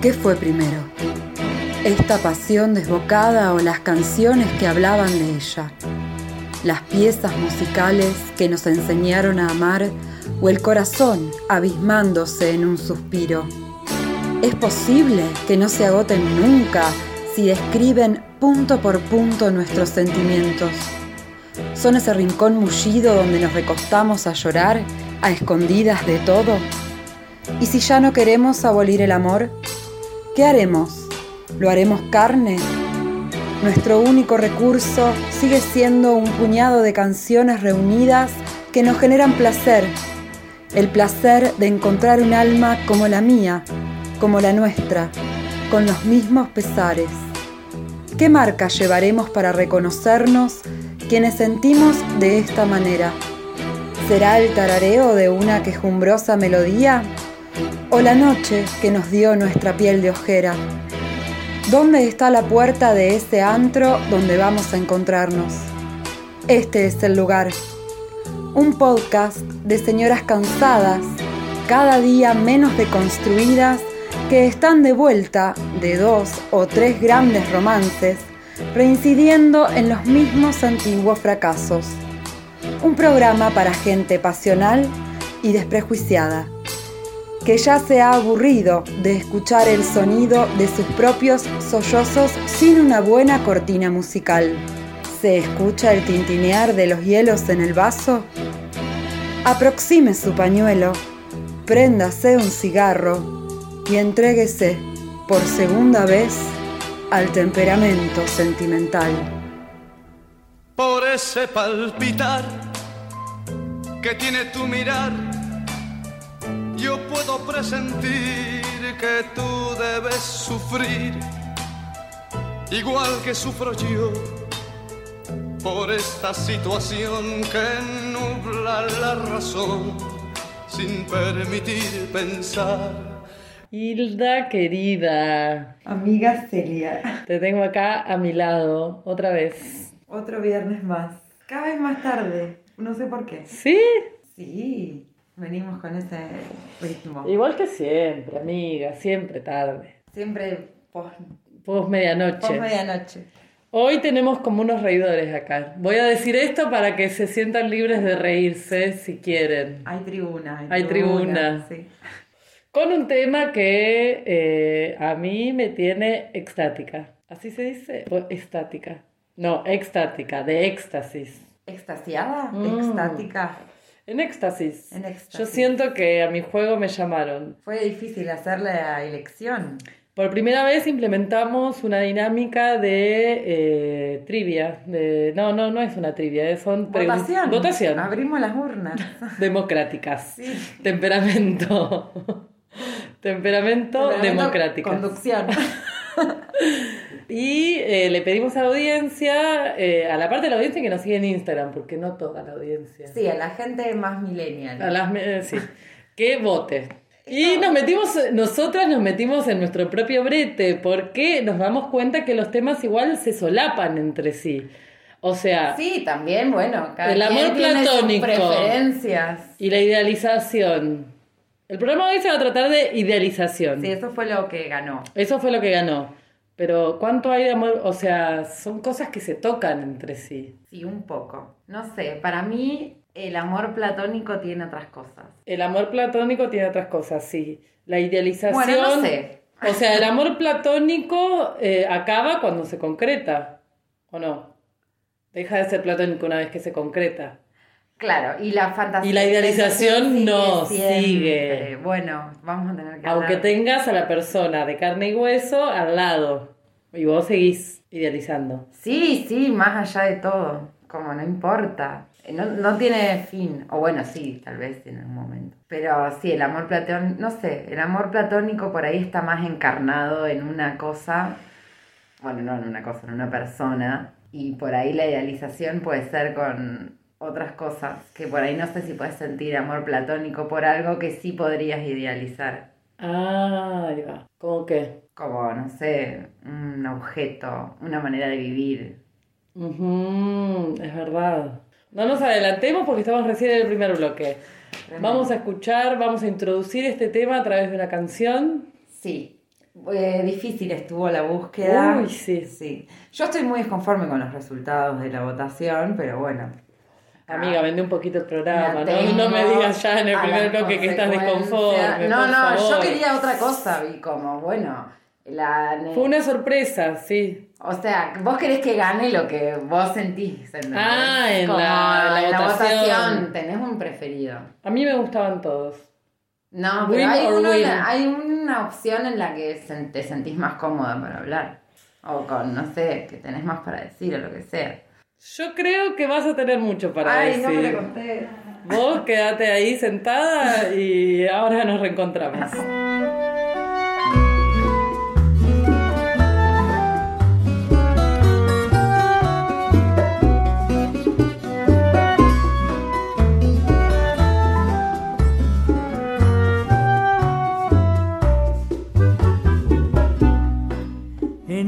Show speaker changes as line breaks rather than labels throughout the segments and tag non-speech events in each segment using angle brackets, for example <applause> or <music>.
¿Qué fue primero? ¿Esta pasión desbocada o las canciones que hablaban de ella? ¿Las piezas musicales que nos enseñaron a amar o el corazón abismándose en un suspiro? ¿Es posible que no se agoten nunca si describen punto por punto nuestros sentimientos? ¿Son ese rincón mullido donde nos recostamos a llorar a escondidas de todo? ¿Y si ya no queremos abolir el amor? ¿Qué haremos? ¿Lo haremos carne? Nuestro único recurso sigue siendo un puñado de canciones reunidas que nos generan placer. El placer de encontrar un alma como la mía, como la nuestra, con los mismos pesares. ¿Qué marca llevaremos para reconocernos quienes sentimos de esta manera? ¿Será el tarareo de una quejumbrosa melodía? ¿O la noche que nos dio nuestra piel de ojera? ¿Dónde está la puerta de ese antro donde vamos a encontrarnos? Este es el lugar. Un podcast de señoras cansadas, cada día menos deconstruidas, que están de vuelta de dos o tres grandes romances, reincidiendo en los mismos antiguos fracasos. Un programa para gente pasional y desprejuiciada que ya se ha aburrido de escuchar el sonido de sus propios sollozos sin una buena cortina musical. ¿Se escucha el tintinear de los hielos en el vaso? Aproxime su pañuelo, préndase un cigarro y entréguese por segunda vez al temperamento sentimental.
Por ese palpitar que tiene tu mirar yo puedo presentir que tú debes sufrir, igual que sufro yo, por esta situación que nubla la razón sin permitir pensar.
Hilda querida.
Amiga Celia.
Te tengo acá a mi lado, otra vez.
Otro viernes más. Cada vez más tarde. No sé por qué.
¿Sí?
Sí. Venimos con ese ritmo.
Igual que siempre, amiga, siempre tarde.
Siempre post,
post medianoche.
Post medianoche.
Hoy tenemos como unos reidores acá. Voy a decir esto para que se sientan libres de reírse si quieren.
Hay tribuna.
Hay, tribuna. Sí. Con un tema que eh, a mí me tiene extática. ¿Así se dice? ¿O estática? No, extática, de éxtasis.
¿Extasiada? Mm. ¿Extática?
En éxtasis. Yo siento que a mi juego me llamaron.
Fue difícil hacer la elección.
Por primera vez implementamos una dinámica de eh, trivia. De, no, no, no es una trivia, son
votación.
Votación.
Abrimos las urnas. <laughs>
Democráticas. <laughs> Temperamento. Temperamento, democrático.
Conducción. <laughs>
Y eh, le pedimos a la audiencia, eh, a la parte de la audiencia que nos sigue en Instagram, porque no toda la audiencia.
Sí, a la gente más millennial.
A las, eh, sí, que vote. Y nos metimos, nosotras nos metimos en nuestro propio brete, porque nos damos cuenta que los temas igual se solapan entre sí. O sea,
sí, también, bueno,
cada el amor platónico
preferencias
y la idealización. El programa de hoy se va a tratar de idealización.
Sí, eso fue lo que ganó.
Eso fue lo que ganó. Pero ¿cuánto hay de amor? O sea, son cosas que se tocan entre sí.
Sí, un poco. No sé, para mí el amor platónico tiene otras cosas.
El amor platónico tiene otras cosas, sí. La idealización...
Bueno, no sé.
O sea, el amor platónico eh, acaba cuando se concreta, ¿o no? Deja de ser platónico una vez que se concreta.
Claro, y la fantasía.
Y la idealización no sigue.
Bueno, vamos a tener que.
Aunque tengas a la persona de carne y hueso al lado. Y vos seguís idealizando.
Sí, sí, más allá de todo. Como no importa. No, no tiene fin. O bueno, sí, tal vez en algún momento. Pero sí, el amor platónico, no sé, el amor platónico por ahí está más encarnado en una cosa. Bueno, no en una cosa, en una persona. Y por ahí la idealización puede ser con otras cosas, que por ahí no sé si puedes sentir amor platónico por algo que sí podrías idealizar.
Ah, ya. ¿Cómo qué?
Como, no sé, un objeto, una manera de vivir.
es verdad. No nos adelantemos porque estamos recién en el primer bloque. Vamos a escuchar, vamos a introducir este tema a través de una canción.
Sí. Eh, difícil estuvo la búsqueda.
Uy, sí.
Sí. Yo estoy muy desconforme con los resultados de la votación, pero bueno.
Amiga, vende un poquito el programa, ¿no? No me digas ya en el primer bloque que estás desconforme.
No,
por
no, yo quería otra cosa, vi como, bueno, la...
Fue una sorpresa, sí.
O sea, vos querés que gane lo que vos sentís. ¿entendés?
Ah, en
Como
la- en la votación.
votación tenés un preferido.
A mí me gustaban todos.
No,
Win
pero hay, uno hay una opción en la que te sentís más cómoda para hablar. O con, no sé, que tenés más para decir o lo que sea.
Yo creo que vas a tener mucho para
Ay,
decir.
no me lo conté.
Vos quédate ahí sentada y ahora nos reencontramos. <laughs>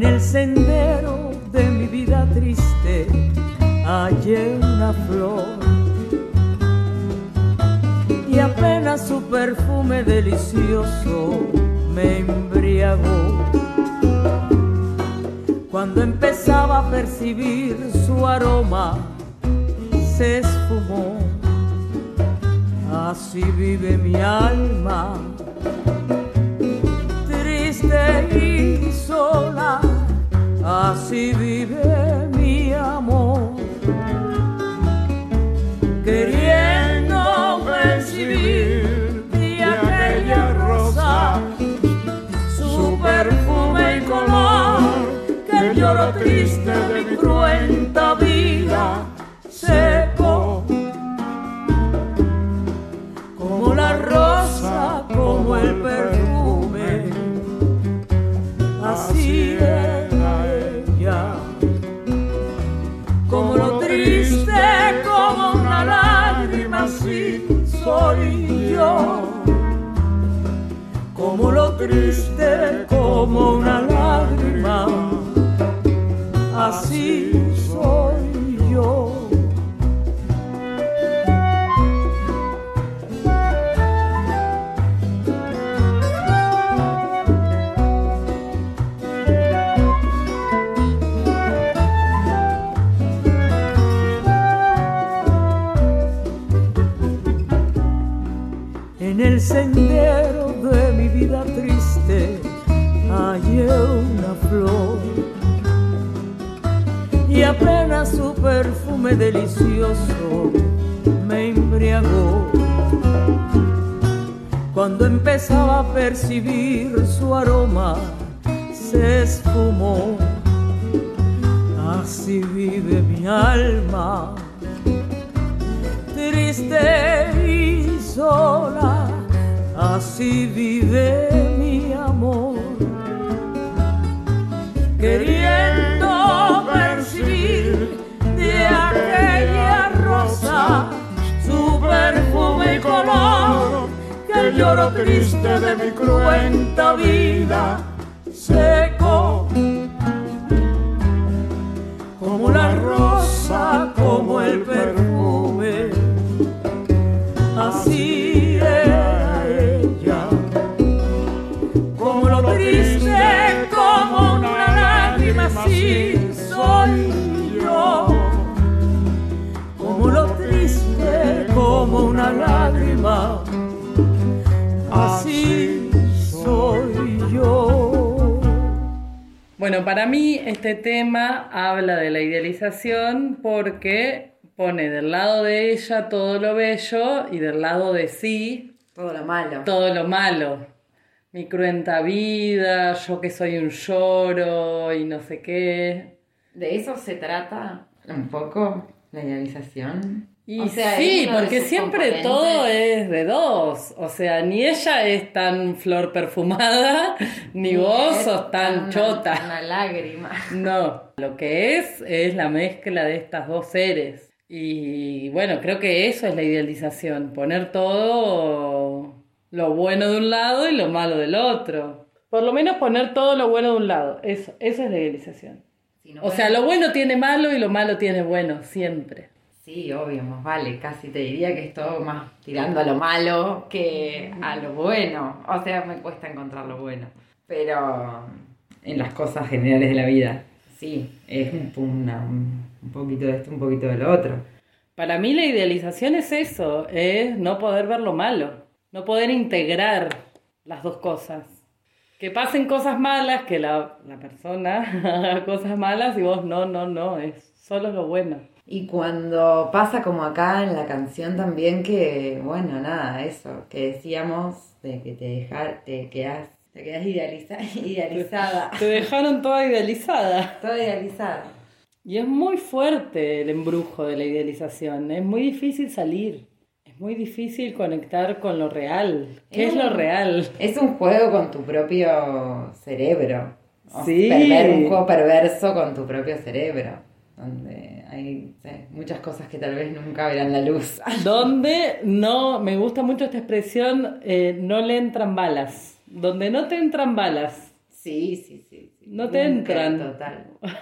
En el sendero de mi vida triste hallé una flor y apenas su perfume delicioso me embriagó. Cuando empezaba a percibir su aroma, se esfumó. Así vive mi alma triste y sola, así vive mi amor, queriendo percibir de aquella rosa su perfume y color, que lloro triste de mi cruenta vida triste, como una lágrima, así soy yo. En el sendero y apenas su perfume delicioso me embriagó. Cuando empezaba a percibir su aroma, se esfumó. Así vive mi alma triste y sola, así vive mi amor, queriendo percibir de aquella rosa su perfume y color, que el lloro triste de mi cruenta vida secó
Bueno, para mí este tema habla de la idealización porque pone del lado de ella todo lo bello y del lado de sí
Todo lo malo.
todo lo malo. Mi cruenta vida, yo que soy un lloro y no sé qué.
¿De eso se trata un poco la idealización?
Y
O sea,
sí, porque siempre todo es de dos. O sea, ni ella es tan flor perfumada, <laughs> ni vos
es
sos tan
una-
chota.
Una lágrima. <laughs>
No, lo que es es la mezcla de estas dos seres. Y bueno, creo que eso es la idealización, poner todo lo bueno de un lado y lo malo del otro. Por lo menos poner todo lo bueno de un lado, eso, eso es la idealización.
Si no
O sea, lo bueno tiene malo y lo malo tiene bueno, siempre.
Sí, obvio, más vale. Casi te diría que es todo más tirando a lo malo que a lo bueno. O sea, me cuesta encontrar lo bueno. Pero en las cosas generales de la vida, sí, es un, una- un poquito de esto, un poquito de lo otro.
Para mí la idealización es eso, es no poder ver lo malo, no poder integrar las dos cosas. Que pasen cosas malas, que la, la persona <laughs> haga cosas malas y vos no, no, no, es solo lo bueno.
Y cuando pasa como acá en la canción también que, bueno, nada, eso, que decíamos de que te dejar, te quedas, te quedas idealiza- <laughs> idealizada,
Te dejaron toda idealizada.
toda idealizada.
Y es muy fuerte el embrujo de la idealización, es muy difícil salir, es muy difícil conectar con lo real. ¿Qué es lo real?
Es un juego con tu propio cerebro.
Sí.
perver- un juego perverso con tu propio cerebro. Donde hay sí, muchas cosas que tal vez nunca verán la luz. <laughs>
Donde no, me gusta mucho esta expresión, eh, no le entran balas. Donde no te entran balas.
Sí, sí, sí. sí.
No te
Nunca,
entran.
Total. <laughs>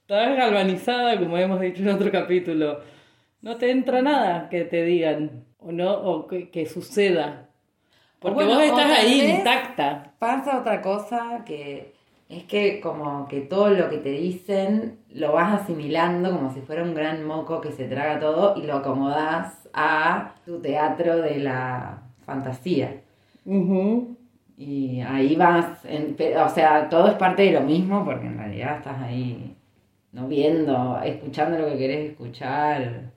Estás galvanizada, como hemos dicho en otro capítulo. No te entra nada que te digan o no o que, que suceda. Porque
bueno,
vos estás ahí intacta.
Pasa otra cosa que es que como que todo lo que te dicen lo vas asimilando como si fuera un gran moco que se traga todo y lo acomodás a tu teatro de la fantasía. Y ahí vas, en- o sea, todo es parte de lo mismo porque en realidad estás ahí no viendo, escuchando lo que querés escuchar.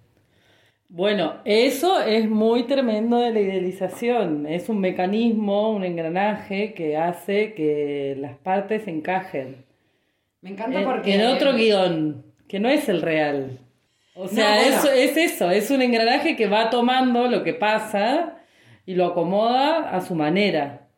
Bueno, eso es muy tremendo de la idealización. Es un mecanismo, un engranaje que hace que las partes encajen.
Me encanta
En,
porque...
en otro guion, que no es el real. O sea,
bueno.
eso, es eso, es un engranaje que va tomando lo que pasa y lo acomoda a su manera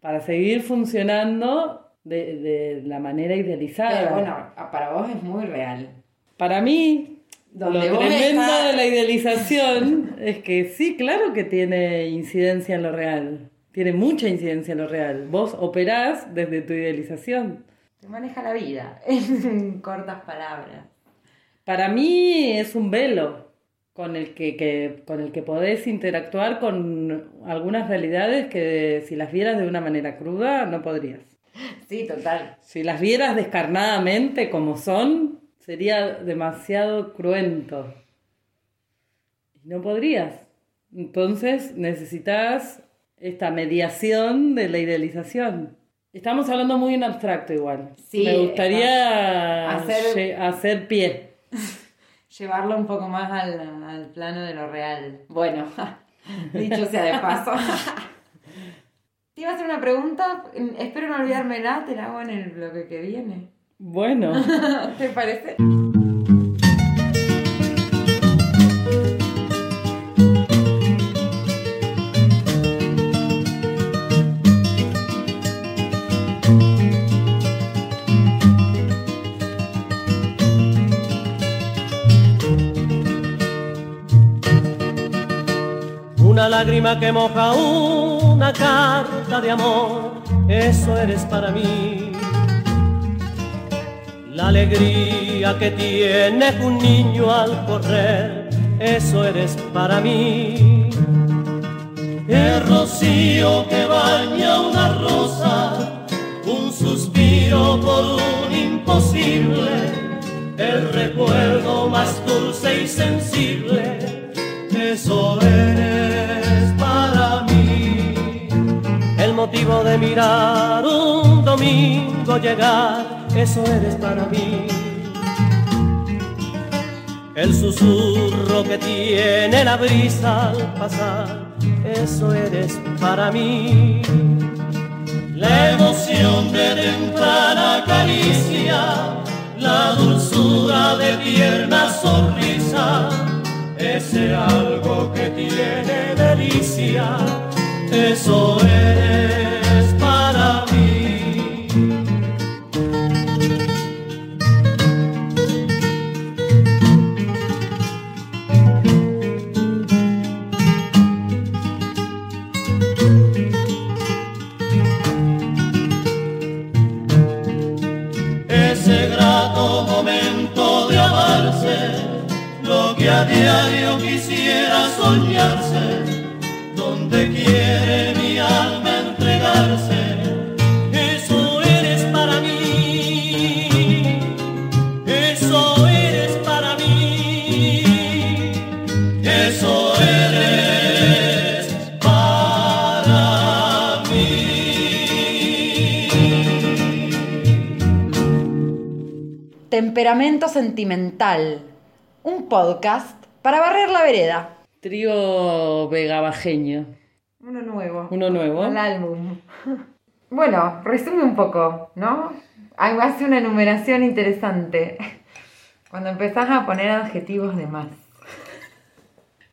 para seguir funcionando de, de la manera idealizada.
Pero bueno, para vos es muy real.
Para mí,
Donde
lo tremendo de la idealización es que sí, claro que tiene incidencia en lo real. Tiene mucha incidencia en lo real. Vos operás desde tu idealización.
Te maneja la vida <laughs> en cortas palabras.
Para mí es un velo con el que, que- con el que podés interactuar con algunas realidades que si las vieras de una manera cruda no podrías.
Sí, total.
Si las vieras descarnadamente como son, sería demasiado cruento. Y no podrías. Entonces necesitas esta mediación de la idealización. Estamos hablando muy en abstracto igual.
Sí,
Me gustaría
hacer-
hacer pie. <laughs>
Llevarlo un poco más al, al plano de lo real. Bueno, <laughs> dicho sea de paso. <laughs> Te iba a hacer una pregunta, espero no olvidármela, te la hago en el bloque que viene.
Bueno. <laughs>
¿Te parece?
Una lágrima que moja una carta de amor, eso eres para mí. La alegría que tiene un niño al correr, eso eres para mí. El rocío que baña una rosa, un suspiro por un imposible, el recuerdo más dulce y sensible, eso eres para mí. El motivo de mirar un domingo llegar, eso eres para mí. El susurro que tiene la brisa al pasar, eso eres para mí. La emoción de temprana caricia, la dulzura de tierna sonrisa, ese algo que tiene delicia, eso eres que a quisiera soñarse, donde quiere mi alma entregarse. Eso eres para mí, eso eres para mí, eso eres para mí.
Temperamento sentimental un podcast para barrer la vereda.
Trío vegabajeño.
Uno nuevo.
Uno nuevo.
El álbum. <laughs> Bueno, resume un poco, ¿no? Hace una enumeración interesante. Cuando empezás a poner adjetivos de más.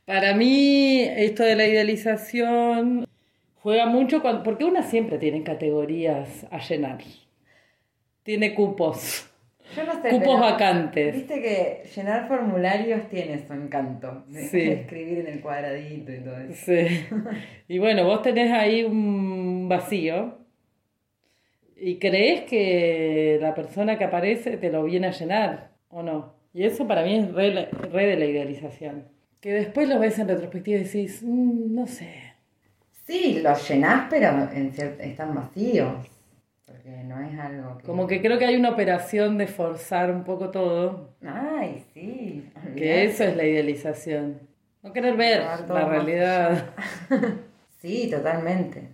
Para mí, esto de la idealización juega mucho cuando, porque una siempre tiene categorías a llenar. Tiene cupos.
Yo no sé,
Cupos vacantes.
Viste que llenar formularios tiene su encanto. de
Sí.
Escribir en el cuadradito y todo eso.
Sí. Y bueno, vos tenés ahí un vacío y crees que la persona que aparece te lo viene a llenar, ¿o no? Y eso para mí es re, re de la idealización. Que después lo ves en retrospectiva y decís, "Mm, no sé.
Sí, los llenás, pero en están vacíos. Porque no es algo que.
Como que creo que hay una operación de forzar un poco todo,
Ay, sí.
que eso es la idealización. No querer ver la realidad. <laughs>
Sí, totalmente.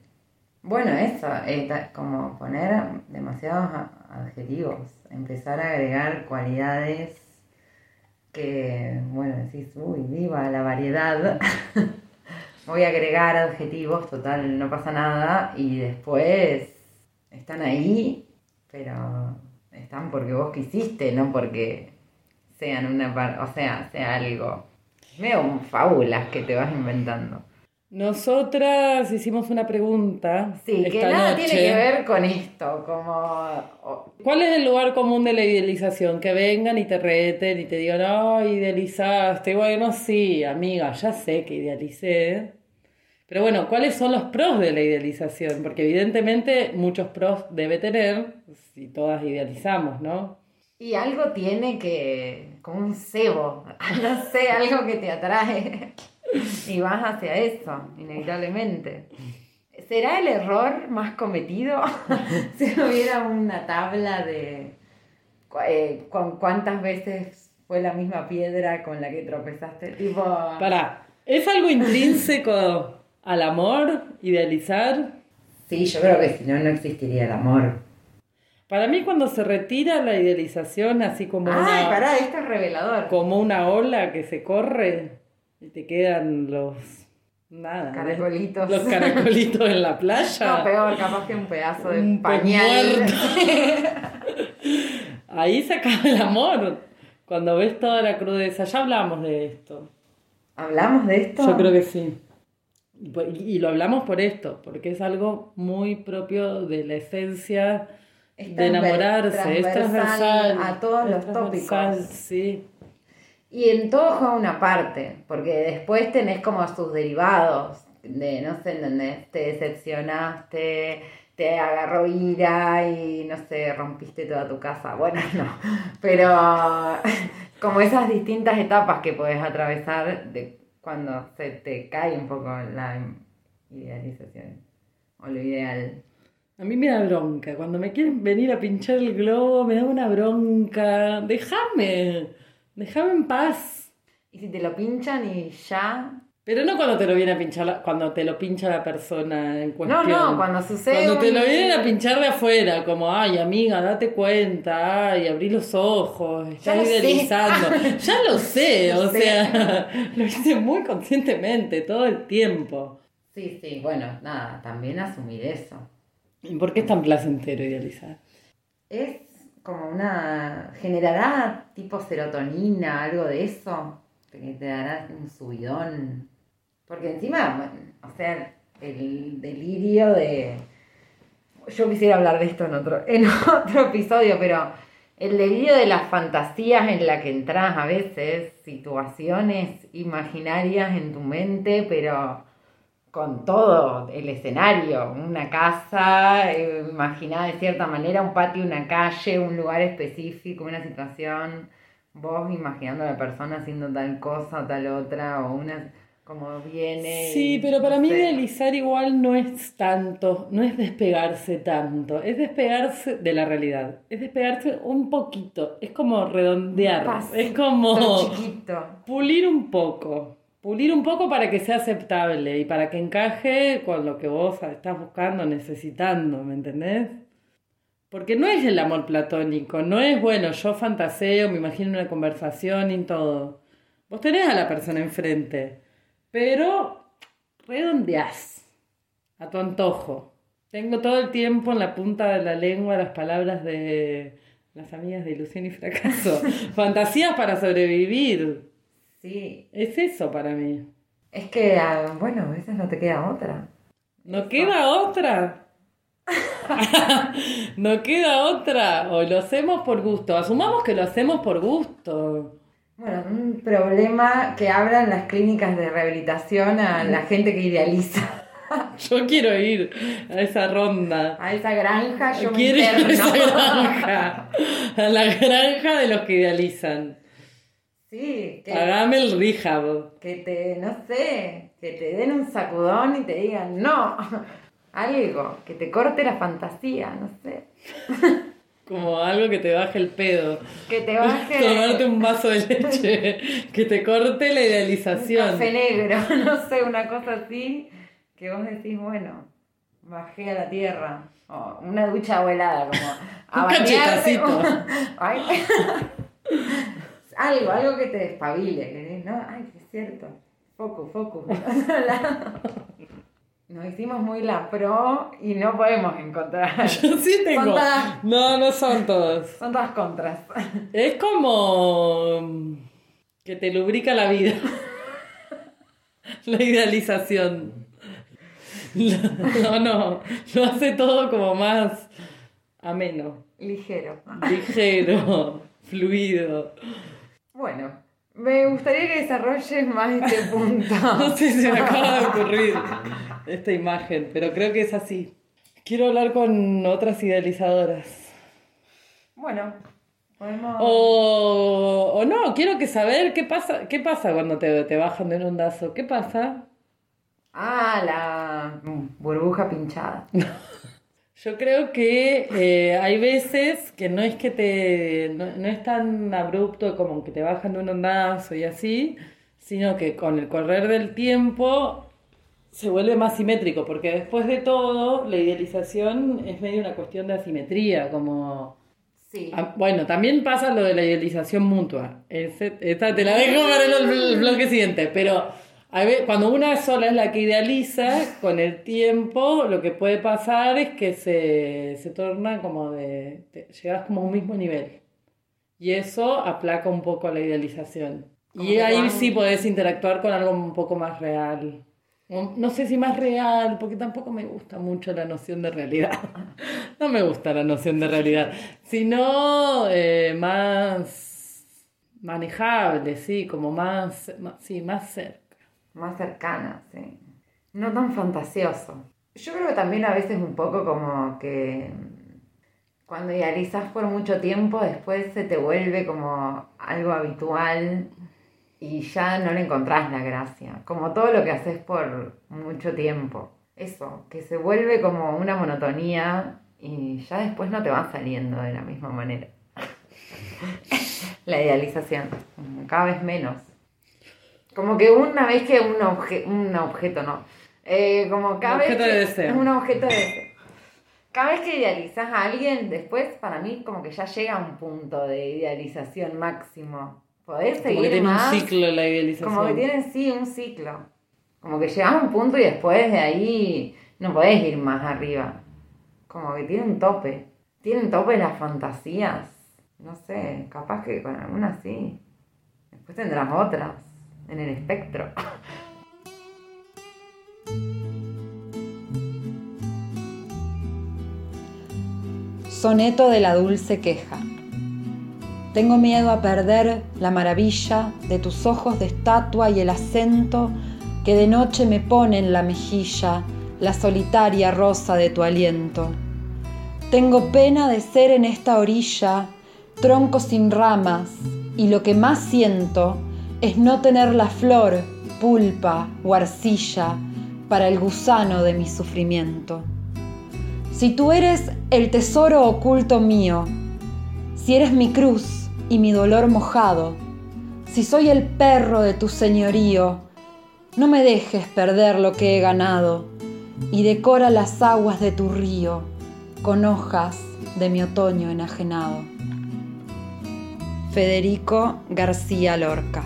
Bueno, eso, eh, como poner demasiados adjetivos, empezar a agregar cualidades que, bueno, decís, uy, viva la variedad. <laughs> Voy a agregar adjetivos, total, no pasa nada, y después están ahí, pero están porque vos quisiste, no porque sean una parte, o sea, sea algo. Veo fábulas que te vas inventando.
Nosotras hicimos una pregunta.
Sí, que nada
noche.
tiene que ver con esto, como...
¿Cuál es el lugar común de la idealización? Que vengan y te reten y te digan, ay, idealizaste. Bueno, sí, amiga, ya sé que idealicé. Pero bueno, ¿cuáles son los pros de la idealización? Porque evidentemente muchos pros debe tener si todas idealizamos, ¿no?
Y algo tiene que... como un cebo, <laughs> no sé, algo que te atrae. Y vas hacia eso, inevitablemente. ¿Será el error más cometido <laughs> si hubiera una tabla de eh, con cuántas veces fue la misma piedra con la que tropezaste? Tipo...
Pará, ¿es algo intrínseco al amor, idealizar?
Sí, yo creo que si no, no existiría el amor.
Para mí cuando se retira la idealización así como
Ay,
una...
pará, esto es revelador.
como una ola que se corre y te quedan los nada
Caracolitos.
los caracolitos en la playa
No, peor, capaz que un pedazo de
Un
pañal. <laughs>
ahí se acaba el amor cuando ves toda la crudeza ya hablamos de esto
¿Hablamos de esto?
yo creo que sí y, por- y lo hablamos por esto porque es algo muy propio de la esencia
Es
de enamorarse es
transversal a todos los tópicos.
sí
Y en todo juega una parte, porque después tenés como sus derivados, de no sé, ¿entendés? Te decepcionaste, te agarró ira y no sé, rompiste toda tu casa. Bueno, <laughs> no, pero <laughs> como esas distintas etapas que podés atravesar de cuando se te cae un poco la idealización o lo ideal.
A mí me da bronca. Cuando me quieren venir a pinchar el globo, me da una bronca. Déjame. Déjame en paz.
Y si te lo pinchan y ya
Pero no cuando te lo viene a pinchar, la- cuando te lo pincha la persona en
No,
cuestión.
no, cuando sucede
Cuando te lo vienen a pinchar de afuera, como, ay, amiga, date cuenta, ay, abrí los ojos, estás idealizando. <laughs> ya lo sé, o
sé.
sea, <laughs> lo hice muy conscientemente, todo el tiempo.
Sí, sí, bueno, nada, también asumir eso.
¿Y por qué es tan placentero idealizar?
Es como una... generará tipo serotonina, algo de eso, que te dará un subidón. Porque encima, o sea, el delirio de... Yo quisiera hablar de esto en otro, en <laughs> otro episodio, pero el delirio de las fantasías en la que entras a veces, situaciones imaginarias en tu mente, pero con todo el escenario, una casa, eh, imaginada de cierta manera, un patio, una calle, un lugar específico, una situación, vos imaginando a la persona haciendo tal cosa tal otra, o una, como viene.
Sí, pero para
no
mí
sé.
idealizar igual no es tanto, no es despegarse tanto, es despegarse de la realidad, es despegarse un poquito, es como redondear,
Pasito
es como
chiquito.
pulir un poco, pulir un poco para que sea aceptable y para que encaje con lo que vos estás buscando, necesitando, ¿me entendés? Porque no es el amor platónico, no es bueno, yo fantaseo, me imagino una conversación y todo. Vos tenés a la persona enfrente, pero redondeás a tu antojo. Tengo todo el tiempo en la punta de la lengua las palabras de las amigas de ilusión y fracaso. <laughs> Fantasías para sobrevivir.
Sí,
Es eso para mí.
es que, ah, bueno, a veces no te queda otra.
¿No queda otra? <laughs> no queda otra. O lo hacemos por gusto. Asumamos que lo hacemos por gusto.
Bueno, un problema que hablan las clínicas de rehabilitación a la gente que idealiza.
Yo quiero ir a esa ronda.
A esa granja yo me
Quiero ir a esa granja. A la granja de los que idealizan.
Sí, que,
Pagame el rehab.
que te, no sé, que te den un sacudón y te digan no. <laughs> Algo, que te corte la fantasía, no sé. <laughs>
Como algo que te baje el pedo.
Que te baje <laughs>
Tomarte un vaso de leche. <laughs> Que te corte la
un
idealización.
café negro, <laughs> no sé, una cosa así, que vos decís, bueno, bajé a la tierra. O una ducha abuelada, como a
Un cachetacito.
Algo, algo que te despabile, ¿no? Ay, es cierto. Focus, focus. Nos hicimos muy la pro y no podemos encontrar. <laughs>
Yo sí tengo.
Son todas-
No, no son todos.
Son todas contras. <laughs>
Es como que te lubrica la vida. <laughs> La idealización. No, no, lo hace todo como más ameno,
Ligero.
ligero, fluido.
Bueno, me gustaría que desarrolles más este punto.
No sé si me acaba de ocurrir esta imagen, pero creo que es así. Quiero hablar con otras idealizadoras.
Bueno, podemos.
O, o no, quiero que saber qué pasa, qué pasa cuando te, te bajan de un ondazo. ¿Qué pasa?
Ah, la mm, burbuja pinchada. <laughs>
Yo creo que eh, hay veces que no es que te. No, no es tan abrupto como que te bajan de un ondazo y así, sino que con el correr del tiempo se vuelve más simétrico, porque después de todo, la idealización es medio una cuestión de asimetría, como.
Sí.
Ah, Bueno, también pasa lo de la idealización mutua. Ese- esta te la dejo para el, el bloque siguiente. Pero a ver, cuando una sola es la que idealiza, con el tiempo lo que puede pasar es que se, se torna como de. te- llegas como a un mismo nivel. Y eso aplaca un poco la idealización.
Como
Y ahí
van-
sí podés interactuar con algo un poco más real. No sé si más real, porque tampoco me gusta mucho la noción de realidad. <laughs> No me gusta la noción de realidad, sino eh, más manejable, sí, como más, más- sí, más cerca.
Más cercana, sí. No tan fantasioso. Yo creo que también a veces un poco como que cuando idealizas por mucho tiempo, después se te vuelve como algo habitual y ya no le encontrás la gracia. Como todo lo que haces por mucho tiempo. Eso, que se vuelve como una monotonía y ya después no te va saliendo de la misma manera. <laughs> la idealización, cada vez menos. Como que una vez que un, obje- un objeto, no. Eh, como cada
Un
vez
objeto de
que-
deseo.
Un objeto de deseo. Cada vez que idealizas a alguien, después para mí como que ya llega a un punto de idealización máximo. Podés
Como que
seguir
tiene
más.
un ciclo la idealización.
Como que tienen, sí, un ciclo. Como que llegas a un punto y después de ahí no podés ir más arriba. Como que tiene un tope. Tienen tope las fantasías. No sé, capaz que con algunas sí. Después tendrás otras en el espectro.
Soneto de la dulce queja. Tengo miedo a perder la maravilla de tus ojos de estatua y el acento que de noche me pone en la mejilla la solitaria rosa de tu aliento. Tengo pena de ser en esta orilla tronco sin ramas y lo que más siento es no tener la flor, pulpa o arcilla para el gusano de mi sufrimiento. Si tú eres el tesoro oculto mío, si eres mi cruz y mi dolor mojado, si soy el perro de tu señorío, no me dejes perder lo que he ganado y decora las aguas de tu río con hojas
de mi otoño enajenado. Federico García Lorca.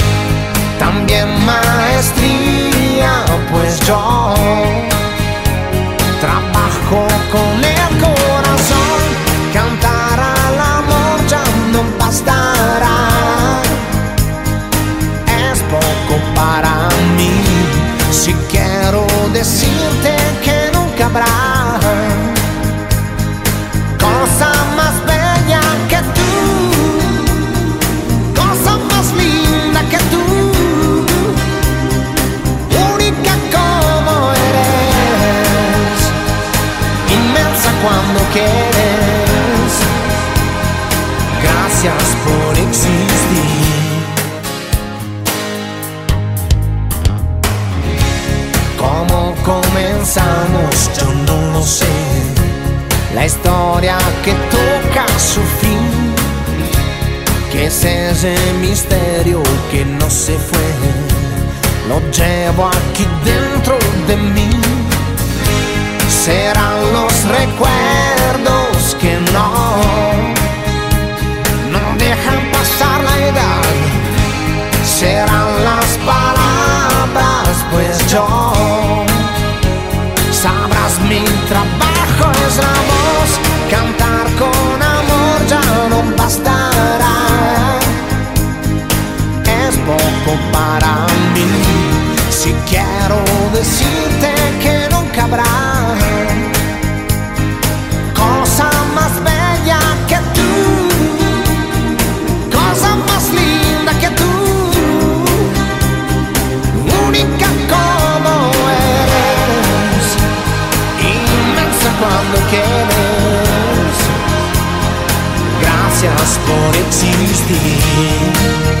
También maestría, pues yo trabajo con el corazón. Cantar al amor ya no bastará. Es poco para mí. Si quiero decirte que nunca habrá Gracias por existir. ¿Cómo comenzamos? Yo no lo sé. La historia que toca su fin. Que es ese misterio que no se fue. Lo llevo aquí dentro de mí. Serán los recuerdos que no sabrás mi trabajo es la voz, cantar con amor ya no bastará. Es poco para mí, si quiero decirte que nunca habrá por existir.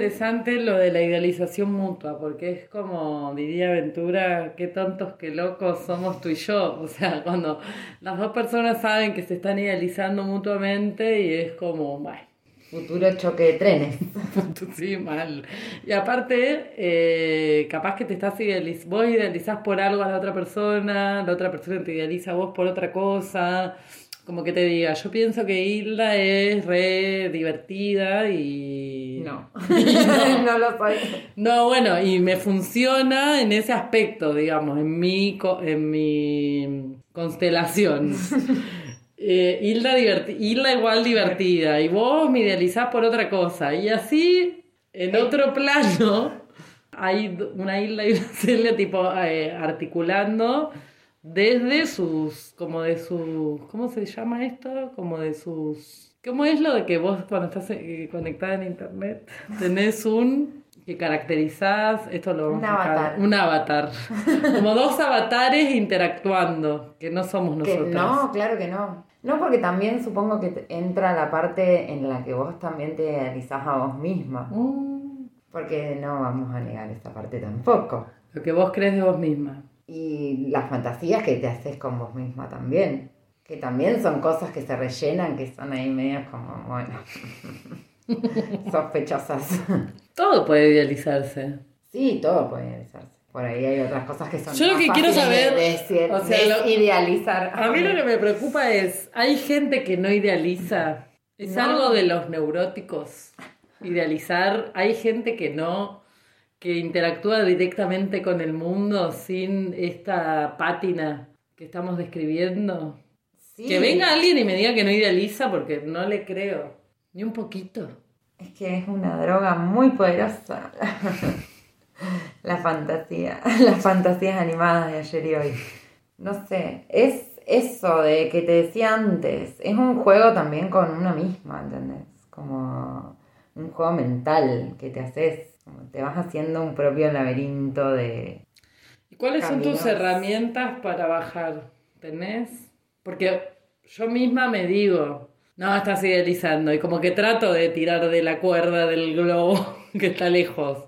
Interesante lo de la idealización mutua, porque es como diría Ventura, qué tontos, qué locos somos tú y yo. O sea, <laughs> cuando las dos personas saben que se están idealizando mutuamente y es como, bueno,
Futuro choque de trenes. <laughs>
sí, mal. Y aparte, eh, capaz que te estás idealiz vos idealizás por algo a la otra persona, la otra persona te idealiza a vos por otra cosa. Como que te diga, yo pienso que Hilda es re divertida y...
No, <laughs> <laughs> no. lo soy.
No, bueno, y me funciona en ese aspecto, digamos, en mi, co- en mi constelación. <laughs> Eh, Hilda, Hilda igual divertida y vos me idealizás por otra cosa. Y así, en otro plano, hay una Hilda y una Celia tipo eh, articulando desde sus, como de sus, ¿cómo se llama esto? Como de sus, ¿cómo es lo de que vos cuando estás eh, conectada en internet <laughs> tenés un que caracterizás, esto lo vamos
Un
a
avatar.
un avatar, <laughs> como dos avatares interactuando, que no somos nosotros.
no, claro que no. No, porque también supongo que entra la parte en la que vos también te idealizás a vos misma.
Mm,
Porque no vamos a negar esa parte tampoco.
lo que vos crees de vos misma.
Y las fantasías que te haces con vos misma también. Que también son cosas que se rellenan, que son ahí medias como, bueno, <laughs> sospechosas.
Todo puede idealizarse.
Sí, todo puede idealizarse. Por ahí hay otras cosas que son
Yo lo
más
que quiero saber,
de, de-
o sea, lo-
desidealizar.
A mí lo que me preocupa es, hay gente que no idealiza. Es
No.
algo de los neuróticos. Idealizar. Hay gente que no, que interactúa directamente con el mundo sin esta pátina que estamos describiendo.
Sí,
Que venga alguien y me diga que no idealiza porque no le creo. Ni un poquito.
Es que es una droga muy poderosa. <laughs> La fantasía, <laughs> las fantasías animadas de ayer y hoy. No sé, es eso de que te decía antes, es un juego también con una misma, ¿entendés? Como un juego mental que te haces, te vas haciendo un propio laberinto de...
¿Y cuáles son tus herramientas para bajar? ¿Tenés? Porque yo misma me digo, no, estás idealizando y como que trato de tirar de la cuerda del globo <laughs> que está lejos.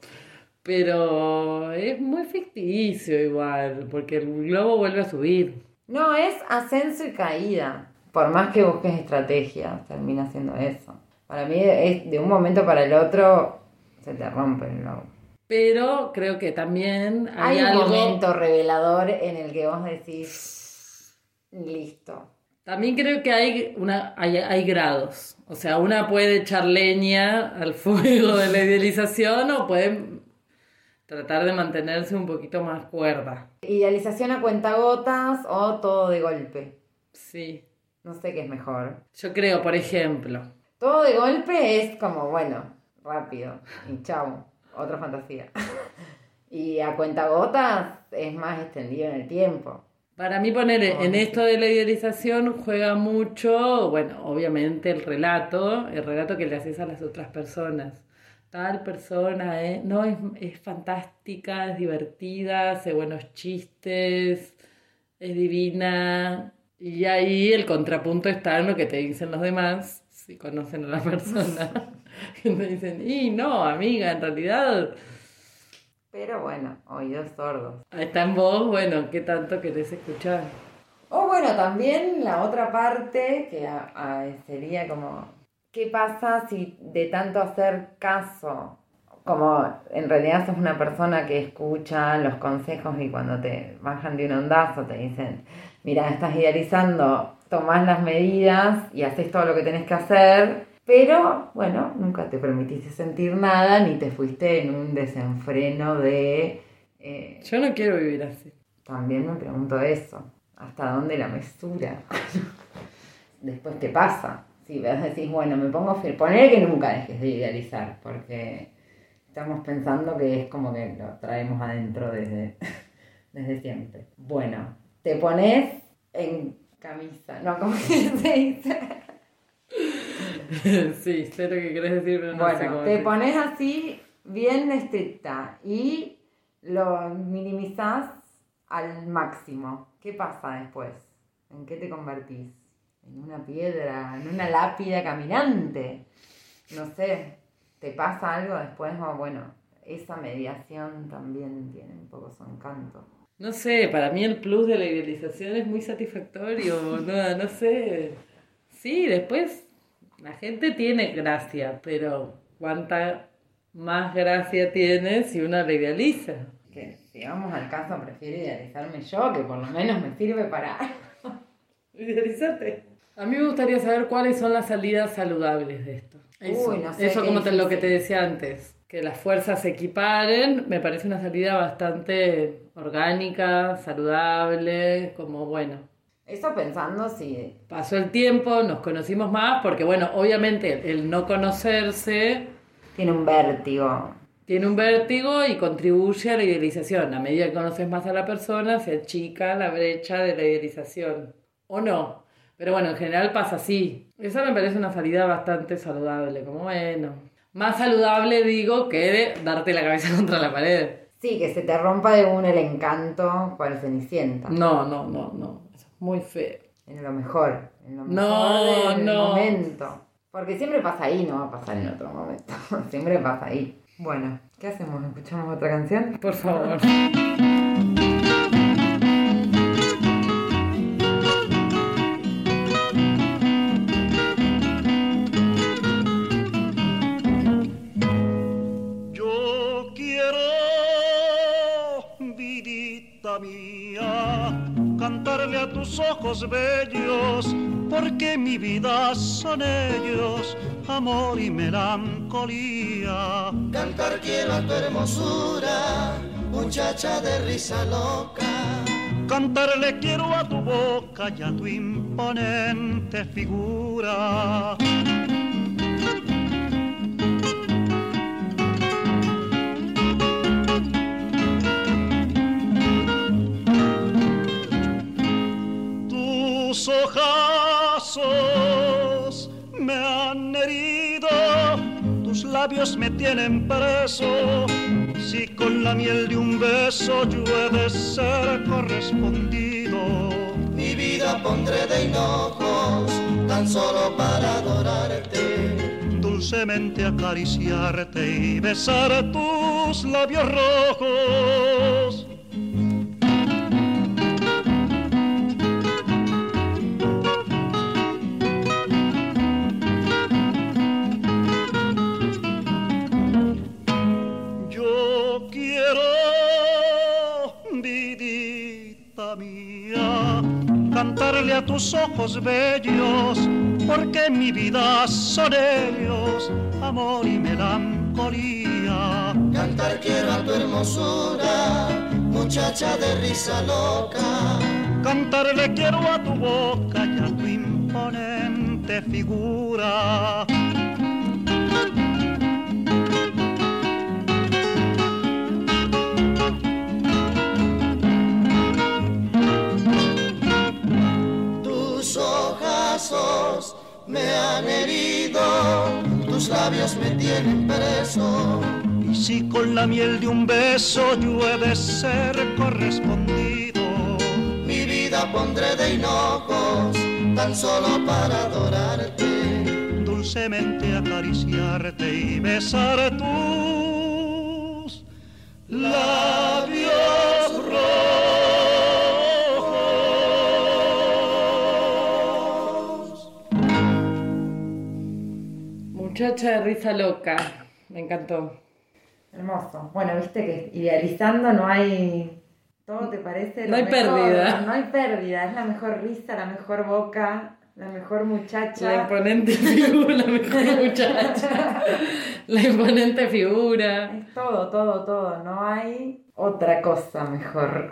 Pero es muy ficticio igual, porque el globo vuelve a subir.
No, es ascenso y caída. Por más que busques estrategias, termina siendo eso. Para mí es de un momento para el otro se te rompe el.
Pero creo que también hay,
Hay, un momento revelador en el que vos decís, listo.
También creo que hay, una, hay, hay grados. O sea, una puede echar leña al <laughs> fuego de la idealización o puede tratar de mantenerse un poquito más cuerda.
Idealización a cuentagotas o todo de golpe.
Sí.
No sé qué es mejor.
Yo creo, por ejemplo,
Todo de golpe es como, bueno, rápido. Y chau, otra fantasía. <laughs> y a cuentagotas es más extendido en el tiempo.
para mí poner en esto de la idealización juega mucho, bueno, obviamente el relato, el relato que le haces a las otras personas. Tal persona eh, no es, es fantástica, es divertida, hace buenos chistes, es divina. Y ahí el contrapunto está en lo que te dicen los demás, si conocen a la <laughs> persona. <laughs> que te dicen, y no, amiga, en realidad
Pero bueno, oídos sordos.
está en vos, bueno, ¿qué tanto querés escuchar?
O bueno, también la otra parte que a- a- sería como, ¿qué pasa si de tanto hacer caso, como en realidad sos una persona que escucha los consejos y cuando te bajan de un ondazo te dicen, mira, estás idealizando, tomás las medidas y haces todo lo que tenés que hacer, pero bueno, nunca te permitiste sentir nada ni te fuiste en un desenfreno de... eh,
Yo no quiero vivir así.
también me pregunto eso. ¿Hasta dónde la mesura? <laughs> Después te pasa. Si ves, decís, bueno, me pongo. Poner que nunca dejes de idealizar, porque estamos pensando que es como que lo traemos adentro desde, <laughs> desde siempre. Bueno, te pones en camisa. No, ¿cómo que <laughs> se dice? <laughs>
sí, sé lo que querés decir, pero no sé
Bueno,
cómo
te
decir.
pones así bien estricta y lo minimizás al máximo. ¿Qué pasa después? ¿En qué te convertís? ¿En una piedra? ¿En una lápida caminante? No sé, ¿te pasa algo después? O bueno, esa mediación también tiene un poco su encanto.
No sé, para mí el plus de la idealización es muy satisfactorio, no, no sé. Sí, después la gente tiene gracia, pero cuánta más gracia tiene si uno la idealiza.
Que si vamos al caso, prefiero idealizarme yo, que por lo menos me sirve para... <laughs>
Idealizate. A mí me gustaría saber cuáles son las salidas saludables de esto. Eso,
Uy, no sé,
eso como te- lo que te decía antes, que las fuerzas se equiparen, me parece una salida bastante orgánica, saludable, como bueno.
Eso pensando si
Pasó el tiempo, nos conocimos más, porque bueno, obviamente el no conocerse
tiene un vértigo.
tiene un vértigo y contribuye a la idealización. A medida que conoces más a la persona, se achica la brecha de la idealización. ¿O no? Pero bueno, en general pasa así. Esa me parece una salida bastante saludable, como bueno. Más saludable digo que de darte la cabeza <laughs> contra la pared.
Sí, que se te rompa de uno el encanto cual Cenicienta.
No, no, no, no. Muy feo.
En lo mejor. En lo
No,
mejor del
no.
momento. Porque siempre pasa ahí, no va a pasar en otro momento. <laughs> siempre pasa ahí. Bueno, ¿qué hacemos? ¿Escuchamos otra canción?
Por favor.
Yo quiero, vidita mía, cantarle a tus ojos bellos, porque mi vida son ellos, amor y melancolía.
Cantar quiero a tu hermosura, muchacha de risa loca.
Cantarle quiero a tu boca y a tu imponente figura. Labios me tienen preso. Si con la miel de un beso yo he de ser correspondido.
Mi vida pondré de hinojos, tan solo para adorarte.
Dulcemente acariciarte y besar tus labios rojos. A tus ojos bellos, porque mi vida son ellos, amor y melancolía.
Cantar quiero a tu hermosura, muchacha de risa loca.
Cantarle quiero a tu boca y a tu imponente figura.
Me han herido, tus labios me tienen preso.
Y si con la miel de un beso yo he de ser correspondido.
Mi vida pondré de hinojos, tan solo para adorarte.
dulcemente acariciarte y besar tus labios rojos.
Muchacha de risa loca. Me encantó.
Hermoso. Bueno, viste que idealizando no hay. Todo te parece.
No hay
mejor,
pérdida.
No hay pérdida. Es la mejor risa, la mejor boca, la mejor muchacha.
La imponente figura, la mejor <laughs> muchacha. La imponente figura.
Es todo, todo, todo. No hay otra cosa mejor.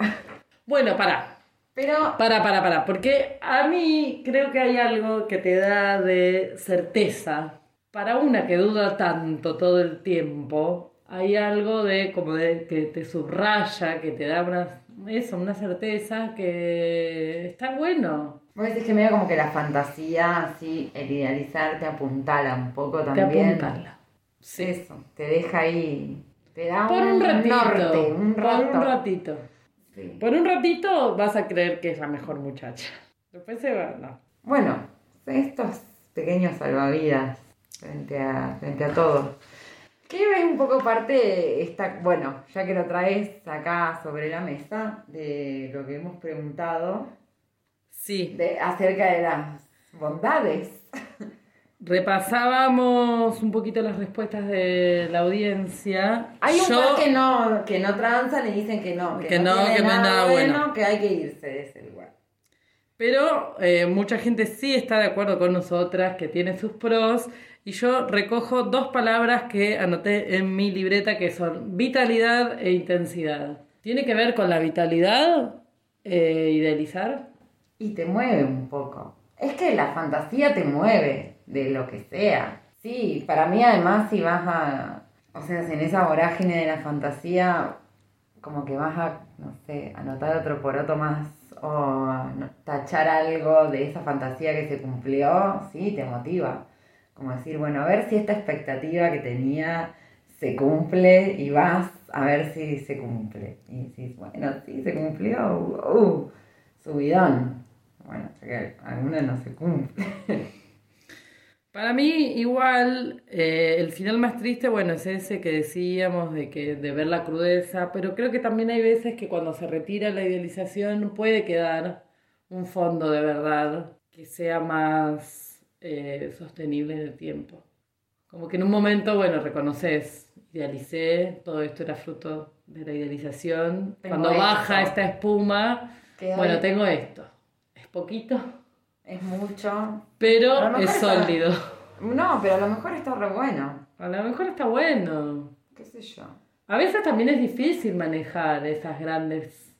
Bueno, para.
Pero
Para, para, para. Porque a mí creo que hay algo que te da de certeza. Para una que duda tanto todo el tiempo, hay algo de como de que te subraya, que te da una, eso, una certeza que está bueno.
vos decís que medio como que la fantasía, así, el idealizar te apuntala un poco
Te
también.
apuntala. Sí.
Eso, te deja ahí. Te da
Por un ratito.
norte, un rato.
Por un ratito.
Sí.
Por un ratito vas a creer que es la mejor muchacha. Después se va, no.
Bueno, estos pequeños salvavidas frente a, frente a todo. ¿Qué es un poco parte esta, bueno, ya que lo traes acá sobre la mesa, de lo que hemos preguntado
Sí.
de, acerca de las bondades?
Repasábamos un poquito las respuestas de la audiencia.
Hay un
Yo-
par que no, que no transan y dicen que no, que,
Que
no,
no, que no hay nada bueno.
que hay que irse de ese lugar.
Pero eh, mucha gente sí está de acuerdo con nosotras, que tiene sus pros. Y yo recojo dos palabras que anoté en mi libreta que son vitalidad e intensidad. ¿Tiene que ver con la vitalidad? Eh, idealizar.
Y te mueve un poco. Es que la fantasía te mueve de lo que sea. Sí, para mí además si vas a, o sea, en esa vorágine de la fantasía, como que vas a, no sé, anotar otro poroto más o tachar algo de esa fantasía que se cumplió, sí, te motiva. Como decir, bueno, a ver si esta expectativa que tenía se cumple y vas a ver si se cumple. Y decís, bueno, sí, se cumplió, uh, subidón. Bueno, que alguna no se cumple. <laughs>
Para mí, igual, eh, el final más triste, bueno, es ese que decíamos de, que, de ver la crudeza, pero creo que también hay veces que cuando se retira la idealización puede quedar un fondo de verdad que sea más eh, sostenible en el tiempo. Como que en un momento, bueno, reconoces, idealicé, todo esto era fruto de la idealización. cuando baja esta espuma, bueno, tengo esto. ¿Es poquito?
es mucho.
Pero es sólido.
No, pero a lo mejor está re bueno.
A lo mejor está bueno.
¿Qué sé yo?
A veces también es difícil manejar esas grandes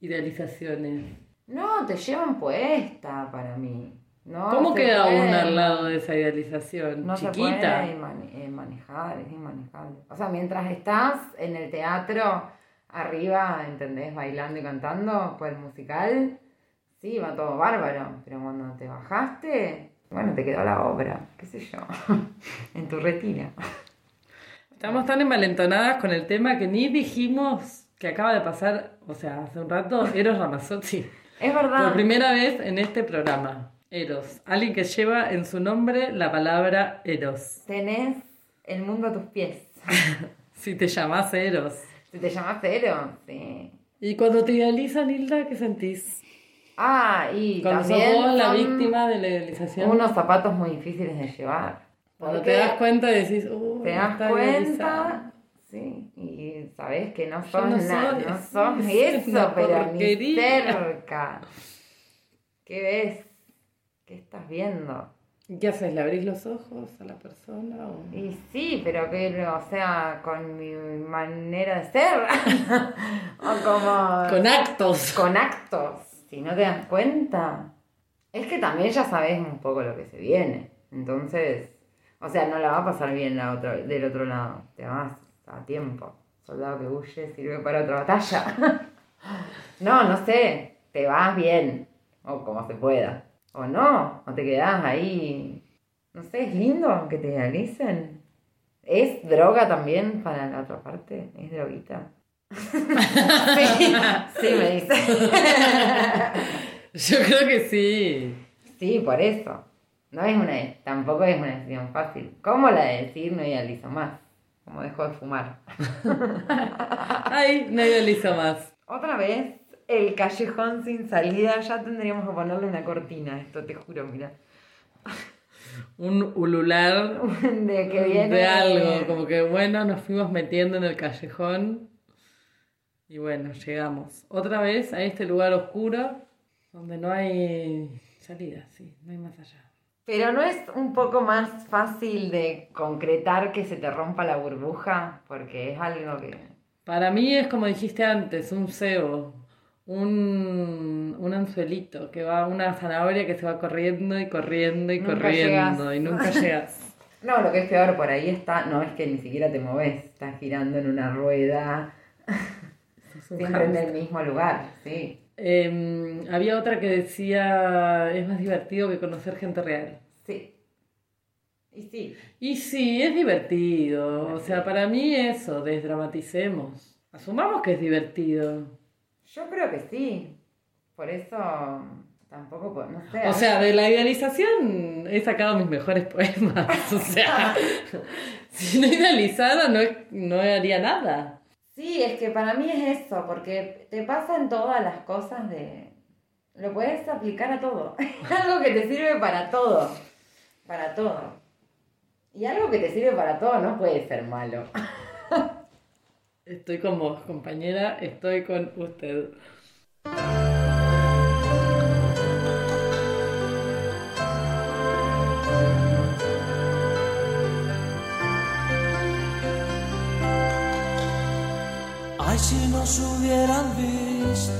idealizaciones.
No, te llevan puesta para mí. No
¿Cómo queda uno al lado de esa idealización?
No
Chiquita.
se puede manejar, es inmanejable. O sea, mientras estás en el teatro, arriba, ¿entendés? Bailando y cantando, pues musical, sí, va todo bárbaro, pero cuando te bajaste, bueno, te quedó la obra, qué sé yo, <laughs> en tu retina.
Estamos tan envalentonadas con el tema que ni dijimos que acaba de pasar, o sea, hace un rato, Eros Ramazzotti.
Es verdad.
Por primera vez en este programa. Eros. Alguien que lleva en su nombre la palabra Eros.
Tenés el mundo a tus pies. <laughs>
si te llamás Eros.
Si te llamás Eros, sí.
¿Y cuando te idealizan, Hilda, qué sentís?
Ah, y
cuando
también
sos vos la víctima de la idealización.
Unos zapatos muy difíciles de llevar.
Cuando te das cuenta y decís, uh,
te das cuenta, sí, y sabes que no sos nada, no sos eso, pero ni cerca. ¿Qué ves? ¿Qué estás viendo?
¿Qué haces? ¿Le abrís los ojos a la persona? O...
Y sí, pero que, o sea, con mi manera de ser. <laughs> o como.
Con actos.
Con actos si no te das cuenta, es que también ya sabes un poco lo que se viene. Entonces, o sea, no la va a pasar bien la otra, del otro lado. Te vas a tiempo. Soldado que huye sirve para otra batalla. <laughs> no, no sé. Te vas bien. O como se pueda. O no. O te quedas ahí. No sé, es lindo que te idealicen. ¿Es droga también para la otra parte? ¿Es droguita? <laughs> sí, sí, me dice. <laughs>
Yo creo que sí.
Sí, por eso. No es una, tampoco es una decisión fácil. ¿Cómo la de decir no idealizo más? Como dejó de fumar. <laughs>
Ay, no idealizo más.
Otra vez, el callejón sin salida. Ya tendríamos que ponerle una cortina esto, te juro, mira. <laughs>
Un ulular <laughs>
de que viene
de algo, como que bueno, nos fuimos metiendo en el callejón y bueno, llegamos otra vez a este lugar oscuro donde no hay salida, sí, no hay más allá.
Pero no es un poco más fácil de concretar que se te rompa la burbuja, porque es algo que...
Para mí es como dijiste antes, un cebo, un, un anzuelito, que va, una zanahoria que se va corriendo y corriendo y corriendo y nunca <laughs> llegas.
no, lo que es peor, por ahí está, no es que ni siquiera te moves, estás girando en una rueda. Siempre en el mismo lugar, sí.
Em, había otra que decía, es más divertido que conocer gente real.
Sí. Y sí.
Y sí, es divertido. O sea, para mí eso, desdramaticemos. Asumamos que es divertido.
Yo creo que sí. Por eso tampoco, no sé.
O sea, de la idealización he sacado mis mejores poemas. <laughs> O sea, <laughs> si no idealizara no, no haría nada.
Sí, es que para mí es eso, porque te pasan todas las cosas de... Lo puedes aplicar a todo. <laughs> algo que te sirve para todo. Para todo. Y algo que te sirve para todo no puede ser malo.
Estoy con vos, compañera, estoy con usted.
Ay, si nos hubieran visto,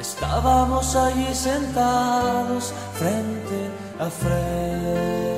estábamos allí sentados frente a frente.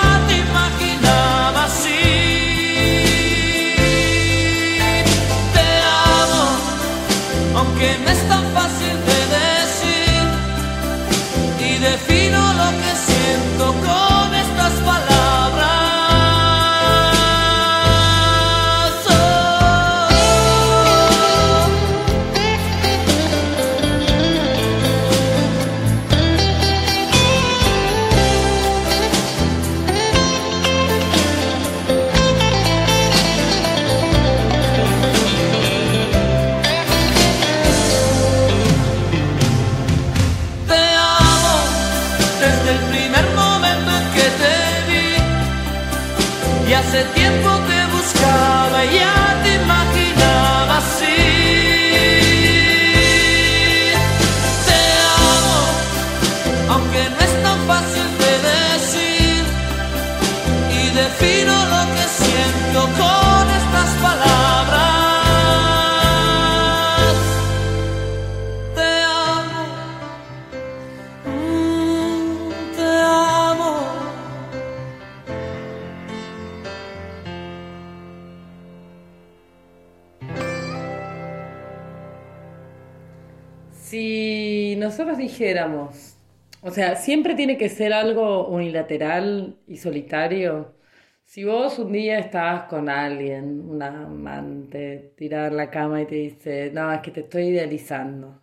dijéramos, o sea, siempre tiene que ser algo unilateral y solitario. Si vos un día estás con alguien, una amante, tirada en la cama y te dice, no, es que te estoy idealizando,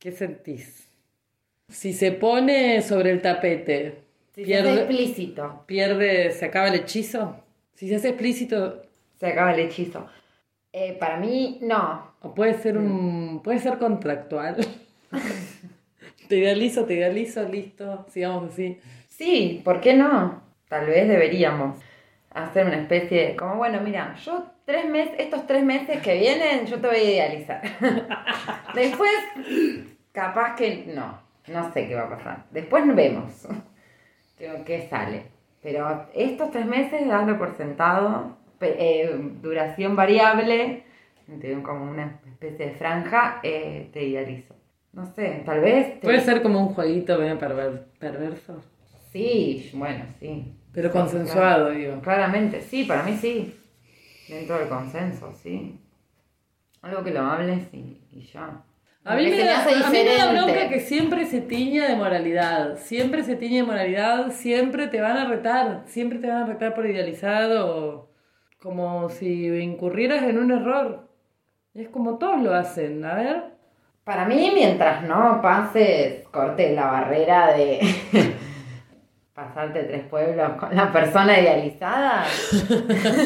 ¿qué sentís? Si se pone sobre el tapete,
Si se
pierde,
hace explícito,
pierde, se acaba el hechizo. Si se hace explícito,
se acaba el hechizo. Eh, para mí, no.
o puede ser un, puede ser contractual. <laughs> te idealizo, te idealizo, listo, sigamos así.
Sí, ¿por qué no? Tal vez deberíamos hacer una especie de, como bueno, mira, yo tres meses, estos tres meses que vienen, yo te voy a idealizar. <laughs> Después, capaz que no, no sé qué va a pasar. Después vemos <laughs> qué, qué sale. Pero estos tres meses, darlo por sentado, eh, duración variable, como una especie de franja, eh, te idealizo. No sé, tal vez... te-
Puede ser como un jueguito medio perver- perverso,
Sí, bueno, sí.
pero
Sí,
consensuado,
claro.
digo.
Claramente, sí, para mí sí. Dentro del consenso, sí. Algo que lo hables y, y ya.
A mí, me da, a mí me da bronca que siempre se tiña de moralidad, siempre se tiña de moralidad, siempre te van a retar, siempre te van a retar por idealizado, como si incurrieras en un error. Es como todos lo hacen, a ver.
Para mí, mientras no pases, cortes la barrera de <laughs> pasarte tres pueblos con la persona idealizada. <laughs>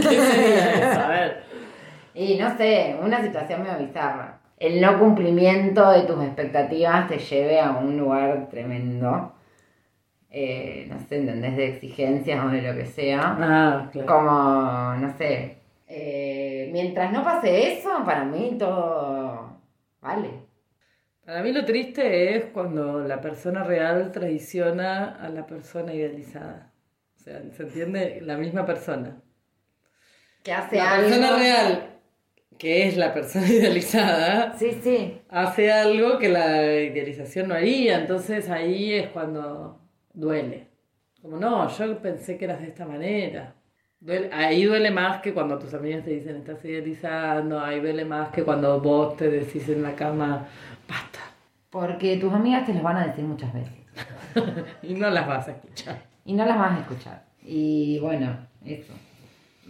¿Qué sería eso? A ver.
Y no sé, una situación medio bizarra. El no cumplimiento de tus expectativas te lleve a un lugar tremendo. Eh, no sé, ¿entendés? De exigencias o de lo que sea.
Ah, claro.
Como, no sé. eh, mientras no pase eso, para mí todo vale.
Para mí lo triste es cuando la persona real traiciona a la persona idealizada. O sea, ¿se entiende? La misma persona.
Que hace
La
algo.
persona real, que es la persona <laughs> idealizada,
Sí, sí.
hace algo que la idealización no haría. Entonces ahí es cuando duele. Como, no, yo pensé que eras de esta manera. Duele- ahí duele más que cuando tus amigas te dicen estás idealizando, ahí duele más que cuando vos te decís en la cama.
Porque tus amigas te las van a decir muchas veces. <laughs>
y no las vas a escuchar.
Y no las vas a escuchar. Y bueno, eso.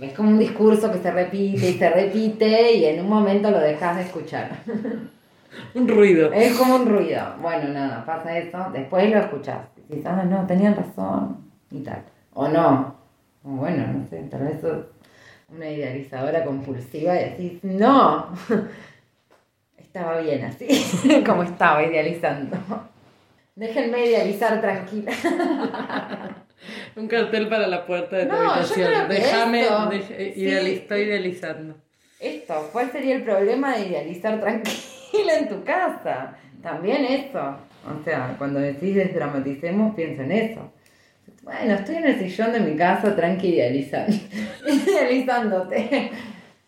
Es como un discurso que se repite y se repite y en un momento lo dejas de escuchar. <laughs>
Un ruido.
Es como un ruido. Bueno, nada, pasa eso. Después lo escuchás. Dices, ah, no, tenían razón. Y tal. O no. O bueno, no sé, tal vez sos una idealizadora compulsiva y decís, no. <laughs> Estaba bien así, <laughs> como estaba idealizando. Déjenme idealizar tranquila. <laughs>
Un cartel para la puerta de tu
No,
habitación. Déjame,
esto,
deje-
sí.
ideali- estoy idealizando.
Esto, ¿cuál sería el problema de idealizar tranquila en tu casa? También eso. O sea, cuando decís desdramaticemos, pienso en eso. Bueno, estoy en el sillón de mi casa tranqui idealizando, <laughs> idealizándote.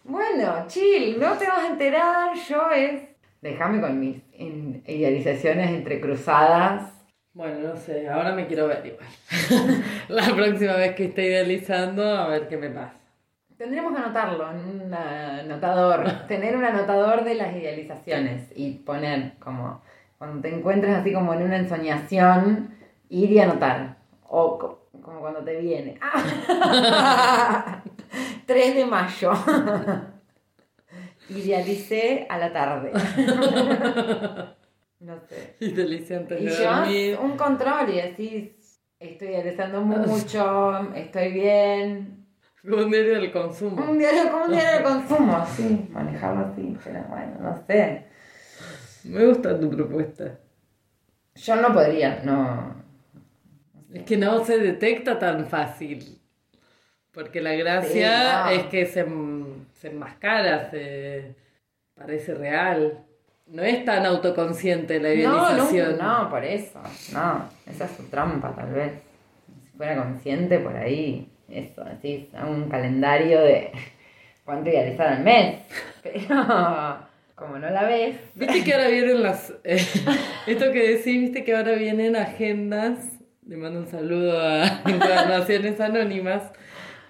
Bueno, chill, no te vas a enterar, yo es... Déjame con mis idealizaciones entrecruzadas.
Bueno, no sé, ahora me quiero ver igual. <laughs> la próxima vez que esté idealizando, a ver qué me pasa.
Tendríamos que anotarlo en un anotador, <laughs> tener un anotador de las idealizaciones y poner como, cuando te encuentres así como en una ensoñación, ir y anotar. O co- como cuando te viene. <laughs> ¡Ah! 3 de mayo. Idealicé a la tarde. <laughs> No sé.
Idealicé antes
Y
de
llevas
dormir.
un control y decís, estoy idealizando <laughs> mucho, estoy bien,
Como un diario del consumo.
un diario, como un diario de <laughs> consumo, sí, manejarlo así, pero bueno, no sé.
Me gusta tu propuesta.
Yo no podría, no.
Es que no se detecta tan fácil. Porque la gracia
Sí, no.
es que se, se enmascara, se parece real. No es tan autoconsciente la
No, no,
idealización.
no, por eso, no, esa es su trampa tal vez. Si fuera consciente por ahí, eso, hago un calendario de <laughs> cuánto idealizar al mes, <laughs> pero como no la ves,
Viste que ahora vienen las. eh, <laughs> esto que decís, viste que ahora vienen agendas. Le mando un saludo a Encuadernaciones Anónimas.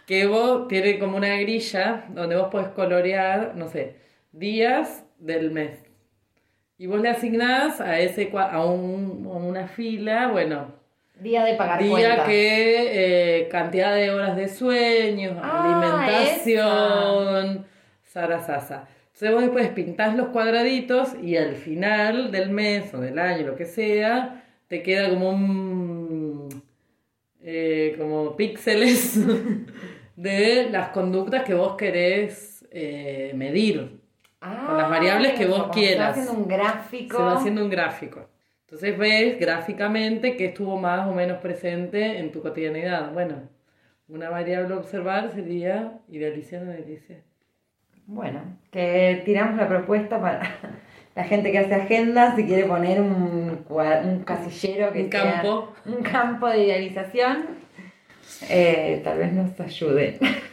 Que vos tiene como una grilla donde vos podés colorear, no sé, días del mes. Y vos le asignás a ese a, un- a una fila, bueno,
día de pagar
día
cuentas.
que eh, cantidad de horas de sueño,
Ah,
alimentación, Sara Sasa. Entonces vos después pintás los cuadraditos y al final del mes o del año, lo que sea, te queda como un eh, como píxeles <laughs> de las conductas que vos querés eh, medir.
Ah,
con las variables que vos
como se
quieras.
va haciendo un gráfico.
Se va haciendo un gráfico. Entonces ves gráficamente que estuvo más o menos presente en tu cotidianidad. Bueno, una variable a observar sería idealizar o idealizar.
Bueno, que tiramos la propuesta para <laughs> la gente que hace agendas, si quiere poner un, un casillero que
Un
sea
campo.
un campo de idealización, eh, tal vez nos ayude. <laughs>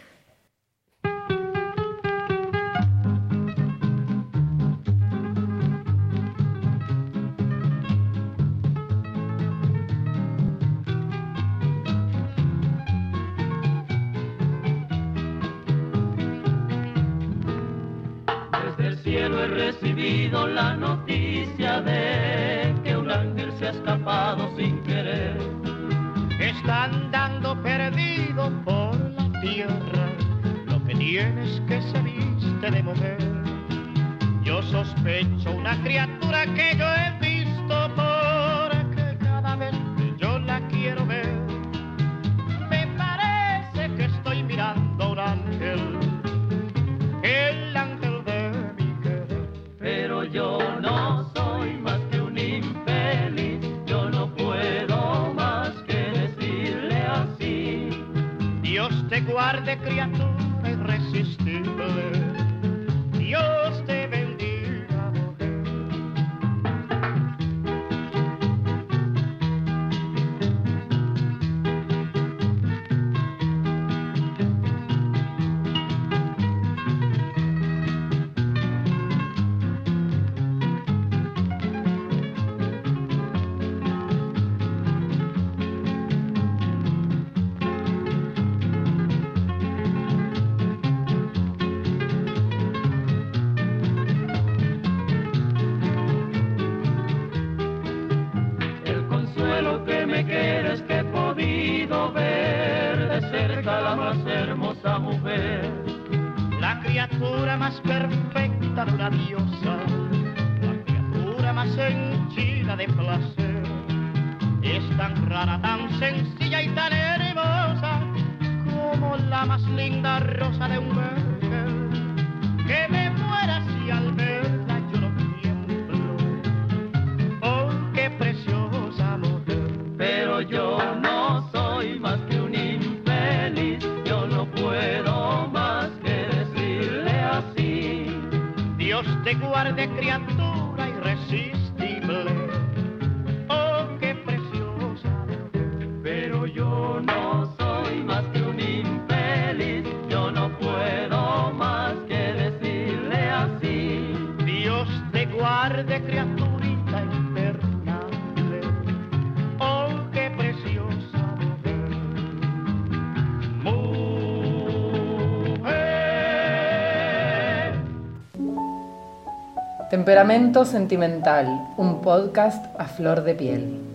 Temperamento Sentimental, un podcast a flor de piel.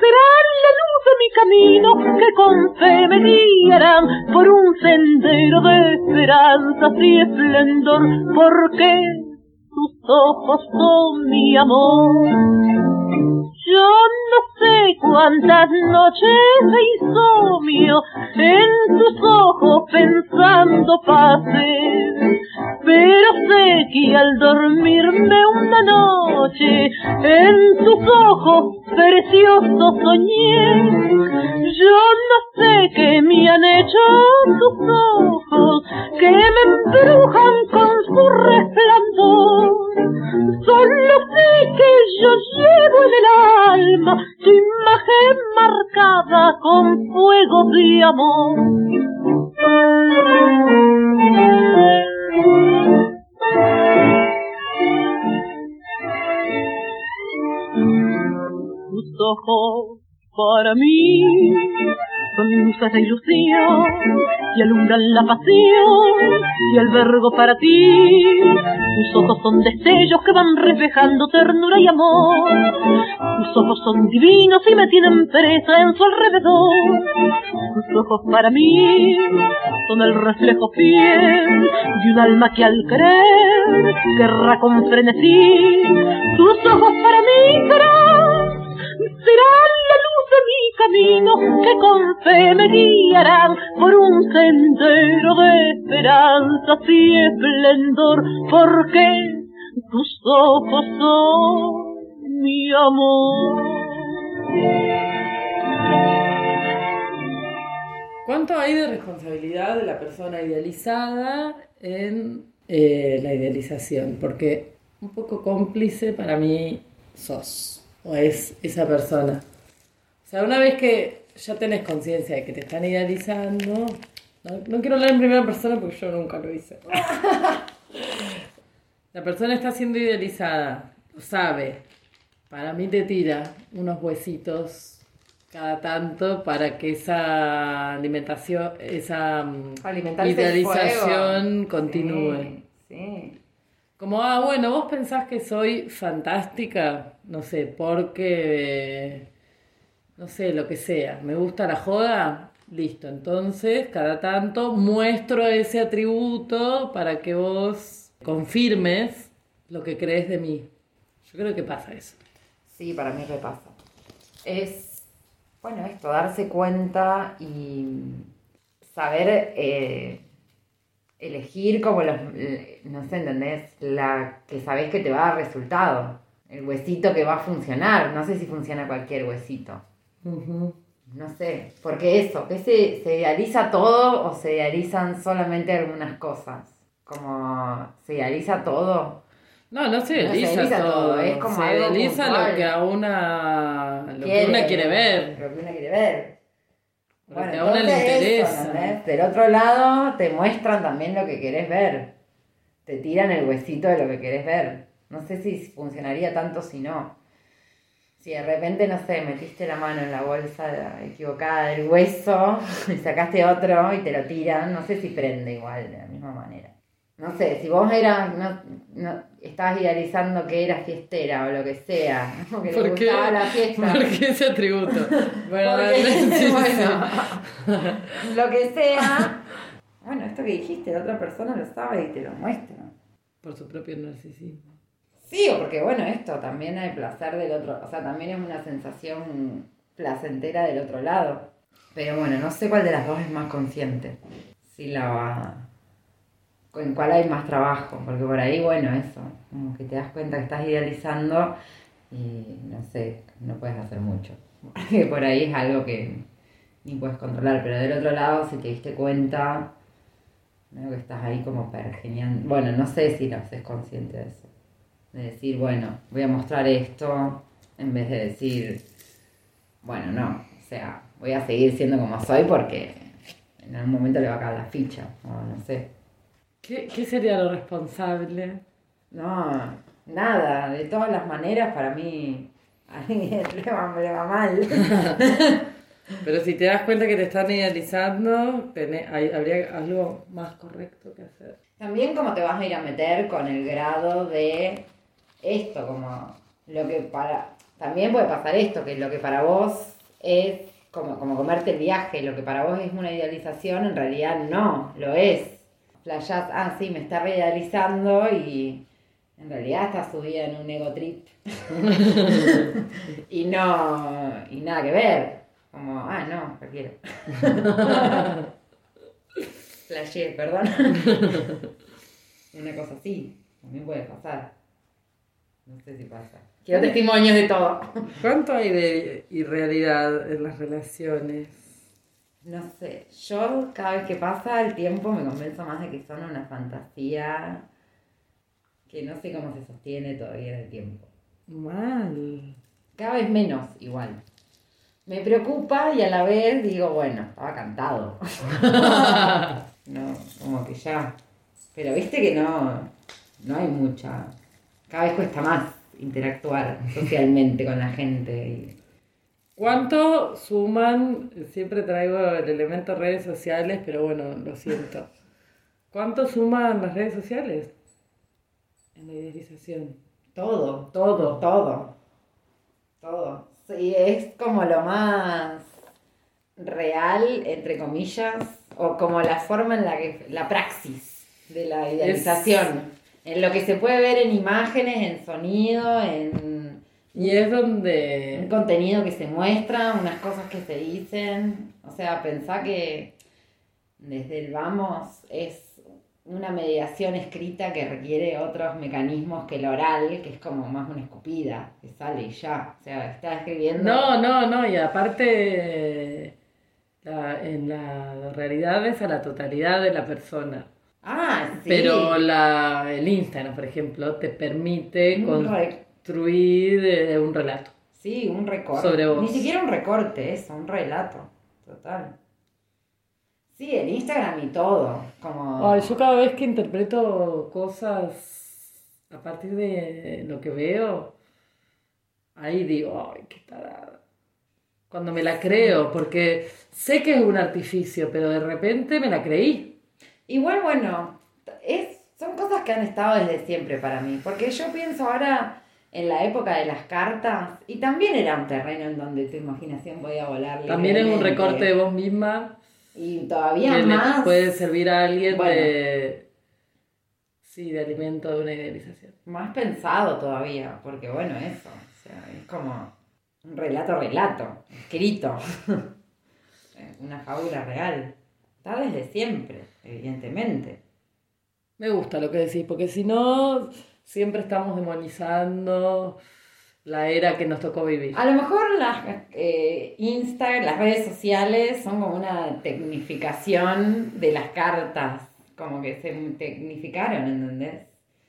serán la luz de mi camino que con fe me guiarán por un sendero de esperanzas y esplendor, porque tus ojos son mi amor. Yo no sé cuántas noches de insomnio en tus ojos pensando pasé, pero sé que al dormirme una noche en tus ojos preciosos soñé. Yo no sé qué me han hecho tus ojos que me embrujan la pasión y el verbo para ti. Tus ojos son destellos que van reflejando ternura y amor. Tus ojos son divinos y me tienen presa en su alrededor. Tus ojos para mí son el reflejo fiel de un alma que al creer querrá con frenesí. Tus ojos para mí serán, serán la luz de mi camino que con fe me guiarán por un sendero de esperanza y esplendor, porque tus ojos son mi amor.
¿Cuánto hay de responsabilidad de la persona idealizada en eh, la idealización? Porque un poco cómplice para mí sos, o es esa persona. O sea, una vez que ya tenés conciencia de que te están idealizando, no, no quiero hablar en primera persona porque yo nunca lo hice. <laughs> La persona está siendo idealizada, lo sabe. Para mí te tira unos huesitos cada tanto para que esa alimentación, esa mm,
Alimentarse
idealización continúe.
Sí, sí.
Como, ah, bueno, vos pensás que soy fantástica, no sé, porque, no sé, lo que sea, me gusta la joda, listo. Entonces, cada tanto muestro ese atributo para que vos confirmes lo que crees de mí. Yo creo que pasa eso.
Sí, para mí repasa. Es, bueno, esto, darse cuenta y saber eh, elegir como los, no sé, ¿entendés? La que sabés que te va a dar resultado. El huesito que va a funcionar. No sé si funciona cualquier huesito. No sé, porque eso, que se, se idealiza todo o se idealizan solamente algunas cosas. Como se idealiza todo.
No, no se
No se
idealiza
idealiza
todo,
todo, es como
se idealiza lo que a una, lo que una quiere ver.
Lo que una quiere ver. Bueno,
a una le
eso,
interesa.
Del otro lado te muestran también lo que querés ver. Te tiran el huesito de lo que querés ver. No sé si funcionaría tanto si no. Si de repente, no sé, metiste la mano en la bolsa equivocada del hueso y sacaste otro y te lo tiran, no sé si prende igual de la misma manera. No sé, si vos eras, no, no, estabas idealizando que eras fiestera o lo que sea, ¿no? que le
¿Por qué?
la fiesta.
¿Por qué ese atributo? <laughs> Bueno,
Porque, <laughs> bueno, lo que sea. <laughs> Bueno, esto que dijiste, la otra persona lo sabe y te lo muestra.
Por su propio narcisismo.
Sí, o porque bueno, esto también hay placer del otro, o sea, también es una sensación placentera del otro lado. Pero bueno, no sé cuál de las dos es más consciente. Si la va... En cuál hay más trabajo, porque por ahí, bueno, eso, como que te das cuenta que estás idealizando y no sé, no puedes hacer mucho. <laughs> Por ahí es algo que ni puedes controlar, pero del otro lado, si te diste cuenta, ¿no? que estás ahí como pergeñando. Bueno, no sé si lo haces consciente de eso. De decir, bueno, voy a mostrar esto, en vez de decir, bueno, no, o sea, voy a seguir siendo como soy porque en algún momento le va a caer la ficha, o no sé.
¿Qué, qué sería lo responsable?
No, nada, de todas las maneras para mí a alguien <laughs> le va, mal. <laughs>
Pero si te das cuenta que te están idealizando, tenés- hay- habría algo más correcto que hacer.
También como te vas a ir a meter con el grado de esto, como lo que para... También puede pasar esto, que lo que para vos es como, como comerte el viaje, lo que para vos es una idealización, en realidad no, lo es. Flashás, ah, sí, me está reidealizando y en realidad está subida en un ego trip. <laughs> y no, y nada que ver. Como, ah, no, prefiero. Flashé, <laughs> perdón. <laughs> Una cosa así, también puede pasar. No sé si pasa. Quiero testimonios de todo.
¿Cuánto hay de irrealidad en las relaciones?
No sé, yo cada vez que pasa el tiempo me convenzo más de que son una fantasía que no sé cómo se sostiene todavía en el tiempo.
Mal.
Cada vez menos, igual. Me preocupa y a la vez digo, bueno, estaba cantado. <laughs> no, como que ya. Pero viste que no, no hay mucha. Cada vez cuesta más interactuar socialmente con la gente. y
¿Cuánto suman? Siempre traigo el elemento redes sociales, pero bueno, lo siento. ¿Cuánto suman las redes sociales en la idealización?
Todo,
Todo.
todo, todo. Sí, es como lo más real, entre comillas, o como la forma en la que, la praxis de la idealización. En lo que se puede ver en imágenes, en sonido, en
Y es
un
donde...
contenido que se muestra, unas cosas que se dicen. O sea, pensá que desde el vamos es una mediación escrita que requiere otros mecanismos que el oral, que es como más una escupida, que sale y ya. O sea, está escribiendo.
No, no, no, y aparte la- en la realidad es a la totalidad de la persona.
Ah, sí.
Pero la, el Instagram, por ejemplo, te permite
Un re-
construir eh, un relato.
Sí, un recorte.
Sobre vos.
Ni siquiera un recorte, eso, un relato. Total. Sí, el Instagram y todo. Como.
Ay, yo cada vez que interpreto cosas a partir de lo que veo, ahí digo, ay, qué tarada. Cuando me la creo, porque sé que es un artificio, pero de repente me la creí.
Igual, bueno, es, son cosas que han estado desde siempre para mí, porque yo pienso ahora en la época de las cartas, y también era un terreno en donde tu imaginación podía volar.
También es un recorte de vos misma
Y todavía
que
más.
puede servir a alguien
Bueno.
de, sí, de alimento de una idealización.
Más pensado todavía, porque bueno, eso, o sea, es como un relato, relato, escrito. <laughs> Una fábula real. Está desde siempre, evidentemente.
Me gusta lo que decís, porque si no, siempre estamos demonizando la era que nos tocó vivir.
A lo mejor las eh, Insta, las redes sociales son como una tecnificación de las cartas, como que se tecnificaron, ¿entendés?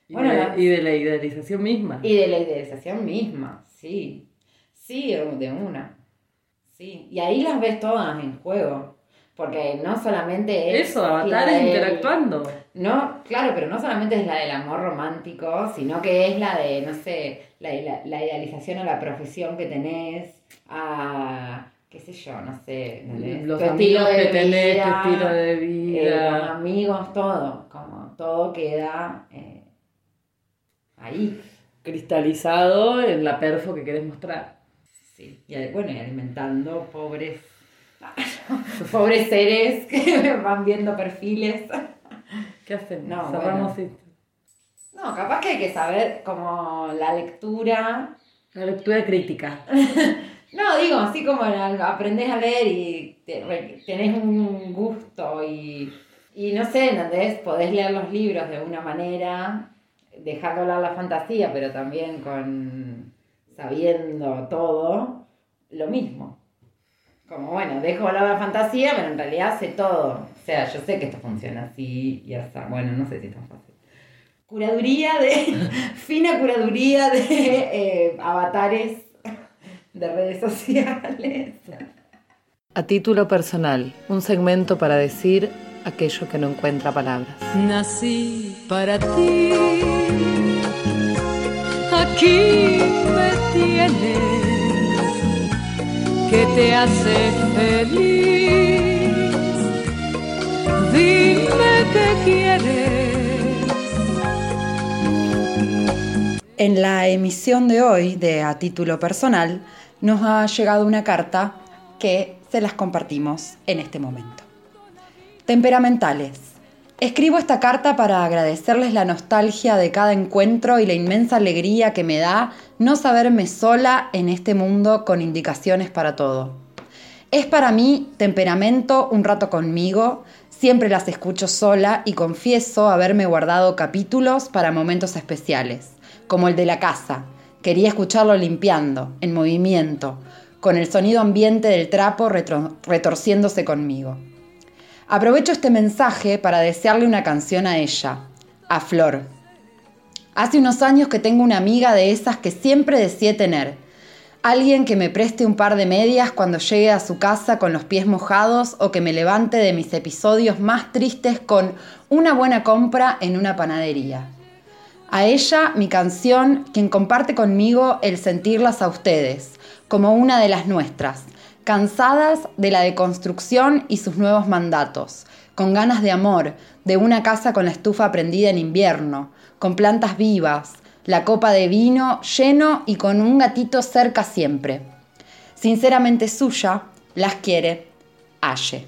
Y,
Bueno,
de,
las-
y de la idealización misma.
Y de la idealización misma, sí. Sí, de una. Sí. Y ahí las ves todas en juego. Porque no solamente es.
Eso,
del-
interactuando.
No, claro, pero no solamente es la del amor romántico, sino que es la de, no sé, la, la- la idealización a la profesión que tenés, a, qué sé yo, no sé, ¿entendés?
Los
Tu
amigos que
vida,
tenés, tu estilo de
eh, los
vida.
amigos, todo, como todo queda eh, ahí.
cristalizado en la perfo que querés mostrar.
Sí, y bueno, y alimentando pobres, <laughs> pobres seres que <laughs> van viendo perfiles.
¿Qué hacemos?
No,
Cerramos
bueno.
esto.
No, capaz que hay que saber como la lectura.
La lectura crítica. <laughs>
No, digo, así como aprendés a leer y tenés un gusto y, y no sé, ¿entendés? Podés leer los libros de una manera, dejar de hablar la fantasía, pero también con sabiendo todo, lo mismo. Como, bueno, dejo hablar la fantasía, pero en realidad sé todo. O sea, yo sé que esto funciona así y hasta, bueno, no sé si es tan fácil. Curaduría de, <laughs> fina curaduría de eh, avatares de redes sociales.
A título personal, un segmento para decir aquello que no encuentra palabras.
Nací para ti, aquí me tienes, que te hace feliz. Dime que quieres.
En la emisión de hoy de A Título Personal nos ha llegado una carta que se las compartimos en este momento. Temperamentales. Escribo esta carta para agradecerles la nostalgia de cada encuentro y la inmensa alegría que me da no saberme sola en este mundo con indicaciones para todo. Es para mí temperamento un rato conmigo, siempre las escucho sola y confieso haberme guardado capítulos para momentos especiales, como el de la casa. Quería escucharlo limpiando, en movimiento, con el sonido ambiente del trapo retorciéndose conmigo. Aprovecho este mensaje para desearle una canción a ella, a Flor. Hace unos años que tengo una amiga de esas que siempre deseé tener. Alguien que me preste un par de medias cuando llegue a su casa con los pies mojados o que me levante de mis episodios más tristes con una buena compra en una panadería.
A ella mi canción, quien comparte conmigo el sentirlas a ustedes, como una de las nuestras, cansadas de la deconstrucción y sus nuevos mandatos, con ganas de amor, de una casa con la estufa prendida en invierno, con plantas vivas, la copa de vino lleno y con un gatito cerca siempre. Sinceramente suya, las quiere Aye.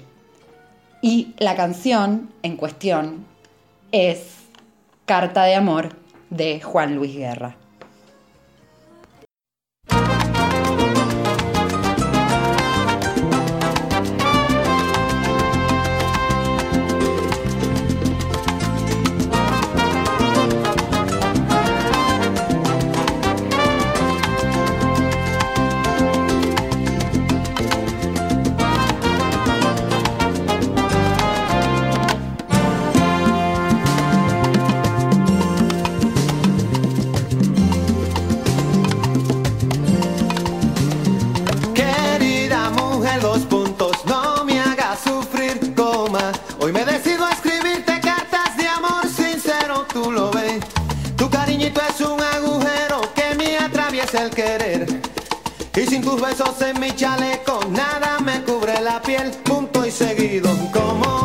Y la canción en cuestión es Carta de Amor de Juan Luis Guerra.
Querer. Y sin tus besos en mi chaleco, nada me cubre la piel, punto y seguido. Como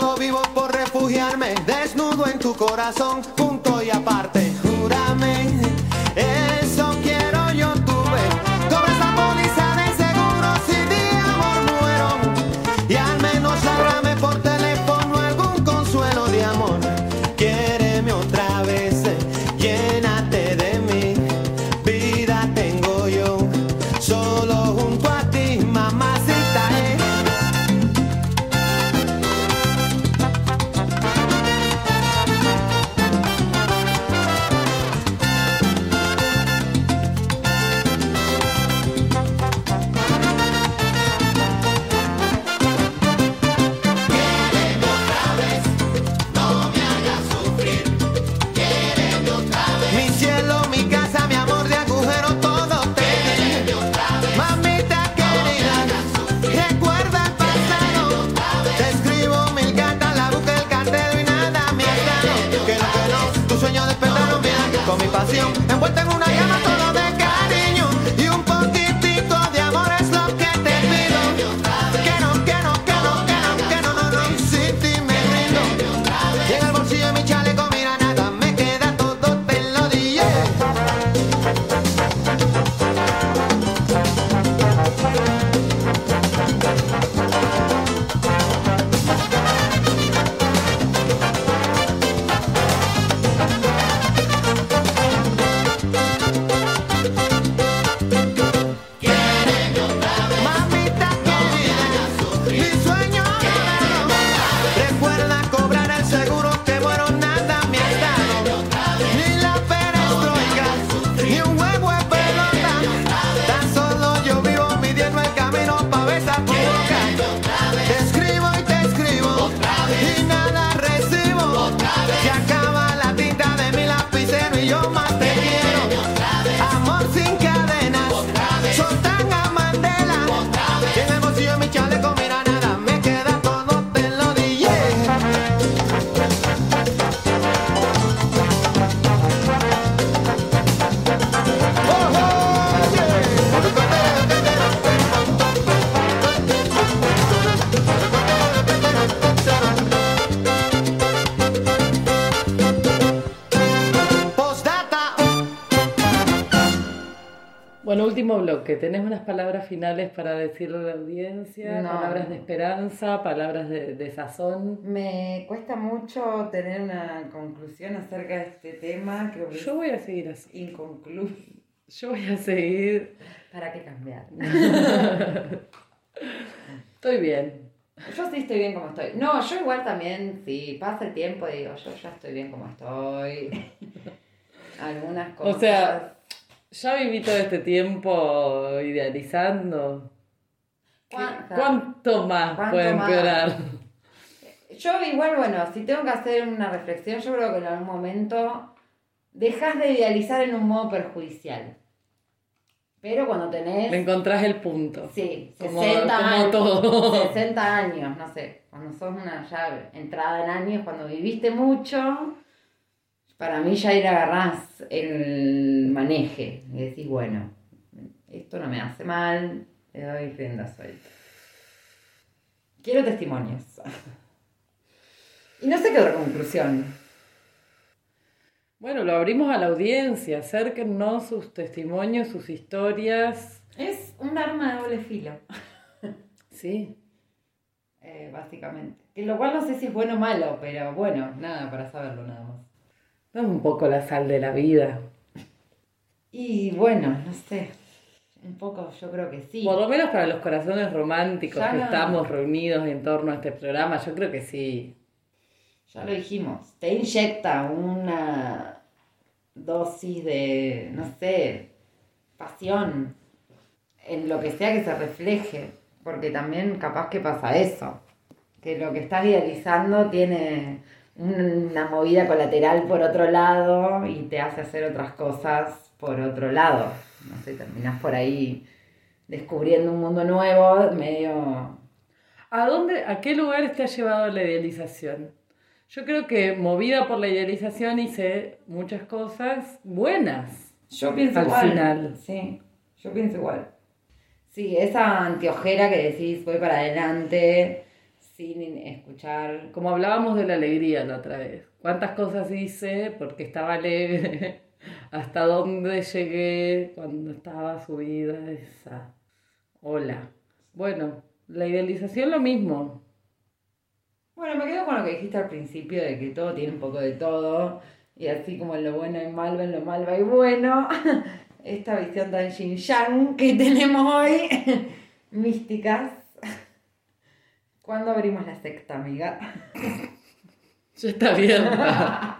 solo vivo por refugiarme, desnudo en tu corazón,
último bloque. ¿Tenés unas palabras finales para decirle a la audiencia?
No.
Palabras de esperanza, palabras de, de sazón.
Me cuesta mucho tener una conclusión acerca de este tema. Creo que
Yo voy a seguir así.
inconcluso.
Yo voy a seguir.
¿Para qué cambiar? <laughs>
Estoy bien.
Yo sí estoy bien como estoy. No, yo igual también, si pasa el tiempo, digo, yo ya estoy bien como estoy. <laughs> Algunas
O
cosas.
sea, ya viví todo este tiempo idealizando. ¿Qué-
¿Cuánta?
¿Cuánto más
¿Cuánto
puede
más?
empeorar?
Yo igual, bueno, si tengo que hacer una reflexión, yo creo que en algún momento dejas de idealizar en un modo perjudicial. Pero cuando tenés...
Le encontrás el punto.
Sí,
Como-
60
como
años.
todo.
60 años, no sé. Cuando sos una ya entrada en años, cuando viviste mucho, para mí ya ir agarrás el maneje. Y decís, bueno, esto no me hace mal, le doy rienda suelta. Quiero testimonios. Y no sé qué otra conclusión.
Bueno, lo abrimos a la audiencia. Acérquennos sus testimonios, sus historias.
Es un arma de doble filo. <laughs>
Sí.
eh, básicamente. Que lo cual no sé si es bueno o malo, pero bueno, nada, para saberlo nada más.
Es un poco la sal de la vida.
Y bueno, no sé. Un poco yo creo que sí.
Por lo menos para los corazones románticos
Ya
que
no.
estamos reunidos en torno a este programa, yo creo que sí.
Ya lo dijimos. Te inyecta una dosis de, no sé, pasión en lo que sea que se refleje. Porque también capaz que pasa eso. Que lo que estás idealizando tiene una movida colateral por otro lado y te hace hacer otras cosas por otro lado. No sé, terminás por ahí descubriendo un mundo nuevo, medio...
¿A dónde, a qué lugar te ha llevado la idealización? Yo creo que movida por la idealización hice muchas cosas buenas.
Yo pienso
Al
igual.
final.
Sí, yo pienso igual. Sí, esa anteojera que decís voy para adelante sin escuchar.
Como hablábamos de la alegría la otra vez. ¿Cuántas cosas hice porque estaba alegre? <laughs> ¿Hasta dónde llegué cuando estaba subida esa ola? Bueno, la idealización lo mismo.
Bueno, me quedo con lo que dijiste al principio de que todo tiene un poco de todo. Y así como en lo bueno hay malo, en lo malo hay bueno. <laughs> Esta visión tan yin yang que tenemos hoy. <laughs> Místicas. ¿Cuándo abrimos la secta, amiga? <laughs>
Ya está abierta.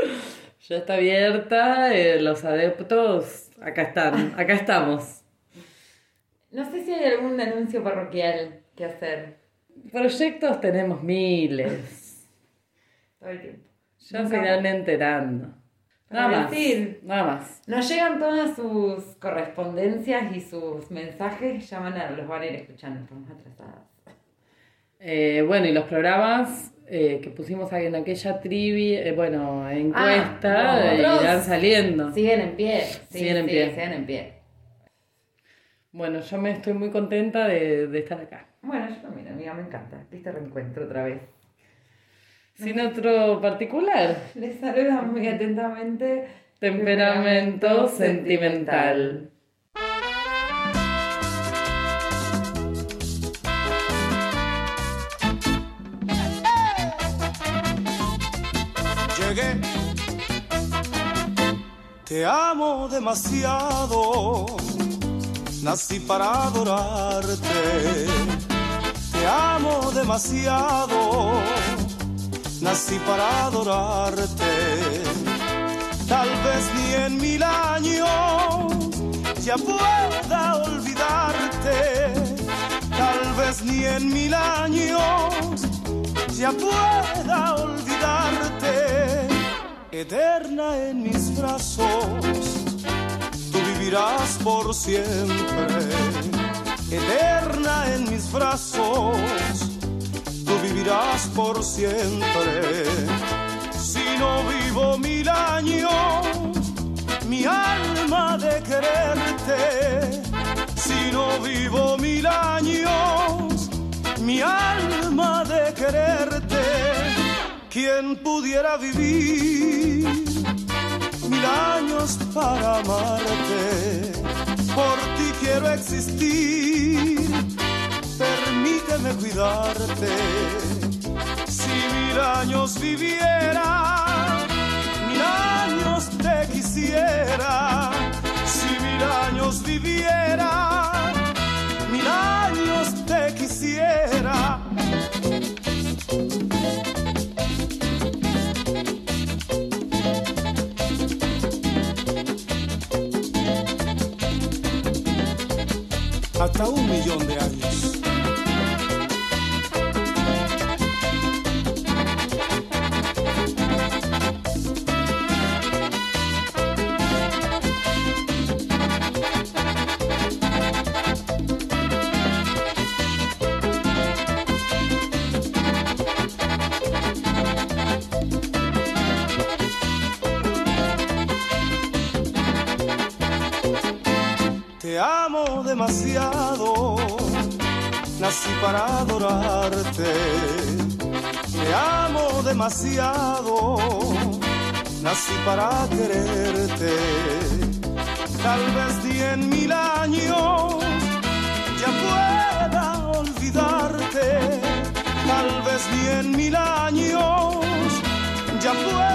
<laughs> ya está abierta. eh, los adeptos, acá están, acá estamos.
No sé si hay algún anuncio parroquial que hacer
Proyectos tenemos miles.
todo el tiempo.
Ya
Nunca-
irán enterando. Nada más.
decir.
Nada más.
Nos llegan todas sus correspondencias y sus mensajes, ya van a, los van a ir escuchando, estamos atrasadas.
Eh, bueno, y los programas eh, que pusimos ahí en aquella trivia, eh, bueno, encuesta,
Ah, los otros
irán saliendo.
Siguen en pie, sí,
Siguen en
sí,
pie.
siguen en pie.
Bueno, yo me estoy muy contenta de, de estar acá.
Bueno, yo también, amiga, me encanta. Este reencuentro otra vez.
Sin otro particular.
Les saluda muy atentamente.
Temperamento sentimental.
Te amo demasiado. Nací para adorarte. Te amo demasiado. Nací para adorarte. Tal vez ni en mil años ya pueda olvidarte. Tal vez ni en mil años ya pueda olvidarte. Eterna en mis brazos, tú vivirás por siempre. Eterna en mis brazos, tú vivirás por siempre. Si no vivo mil años, mi alma de quererte. Si no vivo mil años, mi alma de quererte. ¿Quién pudiera vivir mil años para amarte? por ti quiero existir. Permíteme cuidarte. Si mil años viviera, mil años te quisiera. Si mil años viviera, hasta un millón de años. demasiado, nací para quererte. Tal vez diez mil años ya pueda olvidarte, tal vez diez mil años ya pueda